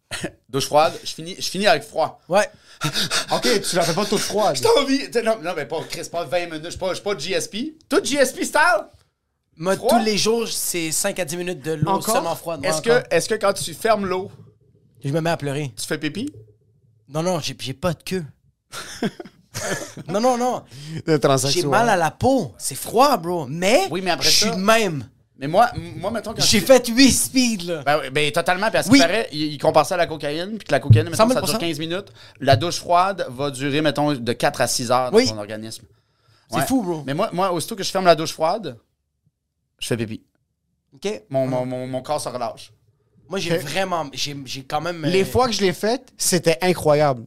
[laughs] douche froide, je finis, je finis avec froid. Ouais. [laughs] Ok, tu la fais pas toute froide. J'ai envie. Non, non, mais pas, Chris, pas 20 minutes, je suis pas, pas GSP. Tout GSP style? Moi, Froid? tous les jours, c'est 5 à 10 minutes de l'eau Encore? seulement froide. Est-ce Moi, que, est que quand tu fermes l'eau, Je me mets à pleurer. tu fais pipi? Non, non, j'ai j'ai pas de queue. [laughs] non, non, non. De J'ai transaction. mal à la peau. C'est froid, bro. Mais, Oui, mais après je suis ça- de même. Mais moi, m- moi mettons quand J'ai tu- fait 8 speeds, là. Ben, oui, ben, totalement, parce qu'il Oui. paraît, il, il compare ça à la cocaïne, puis que la cocaïne, mettons, ça 100 000 dure 15 minutes. La douche froide va durer, mettons, de 4 à 6 heures dans Oui. ton organisme. C'est fou, bro. Mais moi, moi, aussitôt que je ferme la douche froide, je fais pipi. OK? Mon, mon, mon, mon corps se relâche. Moi, j'ai Ok? vraiment... J'ai j'ai quand même... euh, Les fois que je l'ai faite, c'était incroyable.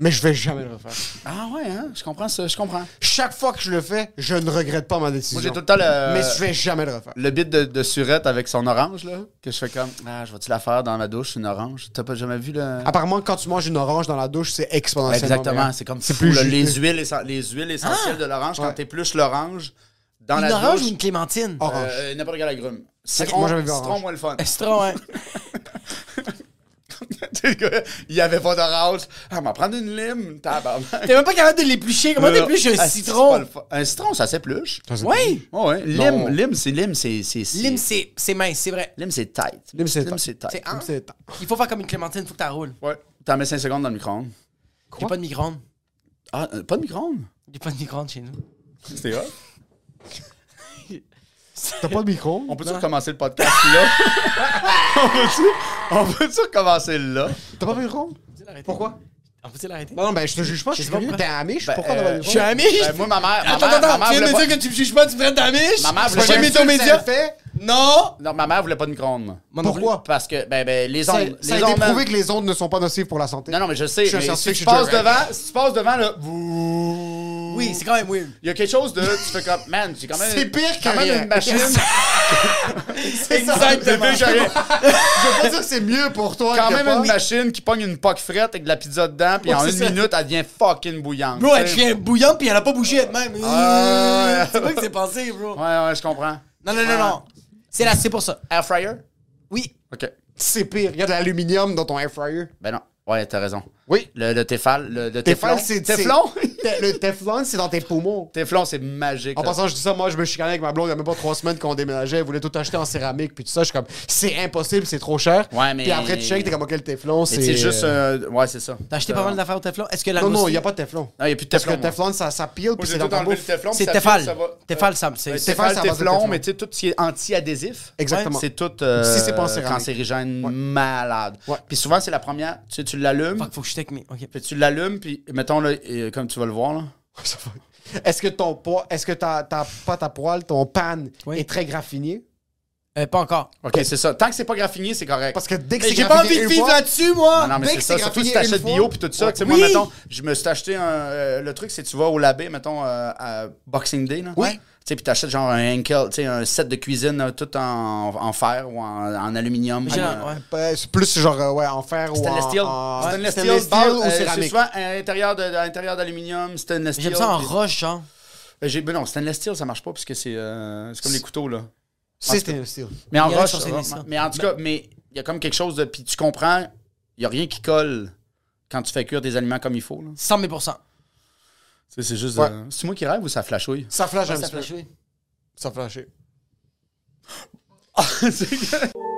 Mais je vais jamais le refaire. Ah ouais, hein? Je comprends ça, je comprends. Chaque fois que je le fais, je ne regrette pas ma décision. Moi, j'ai tout le temps le... Mais je vais jamais le refaire. Le bit de, de surette avec son orange, là, que je fais comme, ah, je vais-tu la faire dans ma douche, une orange? T'as pas jamais vu le... Apparemment, quand tu manges une orange dans la douche, c'est exponentiellement. exactement, meilleur. c'est comme C'est fou, plus là, juteux. les huiles, essen- les huiles essentielles de l'orange, quand Ouais. t'épluches l'orange dans Une la orange douche, ou une clémentine? Orange. euh, n'importe quel agrume. Citron, moi, j'avais vu citron orange. moins le fun. Citron, hein? [laughs] Il y avait pas d'orange. Ah, m'en prendre une lime, tabarnak. T'es même pas capable de l'éplucher. Comment t'épluches un ah, citron? Un citron, ça s'épluche. Oui! Oh, ouais. Lime, lime, c'est lime, c'est. Lime, c'est c'est mince, c'est vrai. Lime, c'est tight. Lime, c'est Lime, tight. c'est tight. C'est un. C'est- Il faut faire comme une clémentine, faut que t'as roules. Ouais. T'en mets 5 secondes dans le micro-ondes. J'ai pas de micro-ondes. Ah, euh, pas de micro-ondes? J'ai pas de micro-ondes chez nous. C'était hot. T'as pas de micro? On peut-tu recommencer le podcast là? [laughs] on peut-tu on peut-tu recommencer là? T'as pas de micro? Pourquoi? On peut-il l'arrêter? Non, non, ben je te juge pas, je suis pas. T'es un amiche? Ben, Pourquoi euh, t'as pas de Je suis amiche? Ben, moi, ma mère. ma Attends, mère- attends, ma attends. mère Tu viens de me pas- dire que tu me juges pas, tu me traites d'amiche? Ma mère Je jamais ton média? fait? Non! Non, ma mère voulait pas de micro-ondes, moi. Pourquoi? Parce que, ben, ben, les Ça, ondes. ça a les été ondes, prouvé que les ondes ne sont pas nocives pour la santé. Non, non, mais je sais. Je suis un mais si scientifique, tu je passes suis devant, si tu passes devant, là, vous- Oui, c'est quand même weird. Il y a quelque chose de. Tu fais comme, man, j'ai quand même. C'est pire que quand même rien. une machine. [laughs] C'est ça. C'est pire que rien. Je veux pas dire que c'est mieux pour toi Quand que même pas. une machine qui pogne une poque frette avec de la pizza dedans, puis en une c'est ça. minute, elle devient fucking bouillante. Bro, elle tu sais. devient bouillante puis elle a pas bougé elle-même. Ah. [laughs] C'est pas que c'est passé, bro. Ouais, ouais, je comprends. Non, non, non, non. C'est là, c'est pour ça. Air fryer? Oui. Ok. C'est pire. Il y a de l'aluminium dans ton air fryer? Ben non. Ouais, t'as raison. Oui. Le, le Tefal, le, le Tefal, Teflon. c'est- Teflon? [laughs] Te- Le Teflon, c'est dans tes poumons. Teflon, c'est magique. En là. passant, je dis ça, moi, je me chicanais avec ma blonde il y a même pas trois semaines qu'on déménageait. Elle voulait tout acheter en céramique, puis tout ça. Je suis comme, c'est impossible, c'est trop cher. Ouais, mais- Puis après, tu checkes, t'es comme, OK, le Teflon, Mais c'est. c'est juste. euh, euh, ouais, c'est ça. T'as acheté pas mal d'affaires au Teflon? Est-ce que la Non, non, il n'y a pas de Teflon. Non, il n'y a plus de Parce que Teflon. le Teflon, ça, ça pile, puis c'est dans ta bouffe. Teflon. C'est Tefal. ça. Tefal, ça- c'est- c'est Tefal, c'est Teflon, Teflon. mais tu sais, tout ce qui est anti-adhésif. Exactement. C'est tout euh, Si c'est pas en céramique. cancérigène malade. Ouais. Puis souvent, c'est la première. Tu sais, tu l'allumes, Fuck, faut que je check mes. Ok. puis tu l'allumes, puis mettons, là, et comme tu vas le voir, là. [laughs] Est-ce que ton poids, est-ce que ta, ta pâte à poêle, ton pan Oui. est très graffiné? Euh, pas encore. OK, c'est ça. Tant que c'est pas graffiné, c'est correct. Parce que dès que Mais c'est j'ai pas graffiné envie de une vivre fois- là-dessus, moi! Non, non, mais dès c'est que ça. c'est Surtout si graffiné t'achètes une bio fois- puis tout ça. Ouais. Tu sais, moi, Oui! mettons, je me suis acheté un. euh, le truc, c'est tu vas au labé, mettons, euh, à Boxing Day, là. Oui. Tu sais, puis t'achètes genre un Henkel, tu sais, un set de cuisine euh, tout en, en fer ou en, en aluminium. Euh, ouais. Euh, c'est plus genre, euh, ouais, en fer ou Stainless en... steel. en- Stainless steel, stainless steel ou euh, C'est céramique. souvent à l'intérieur d'aluminium, stainless steel. J'aime ça en roche, genre. Ben, j'ai- ben non, stainless steel, ça marche pas parce que c'est euh, c'est comme les couteaux, là. C'est stainless steel. Mais en roche, mais en tout cas, mais il y a comme quelque chose de. Puis tu comprends, il y a rien qui colle quand tu fais cuire tes aliments comme il faut. là. 100 000 Tu sais, C'est juste. Ouais. euh, C'est moi qui rêve ou ça flashouille? Ça flash un ça petit flashouille. Ça flash. [laughs]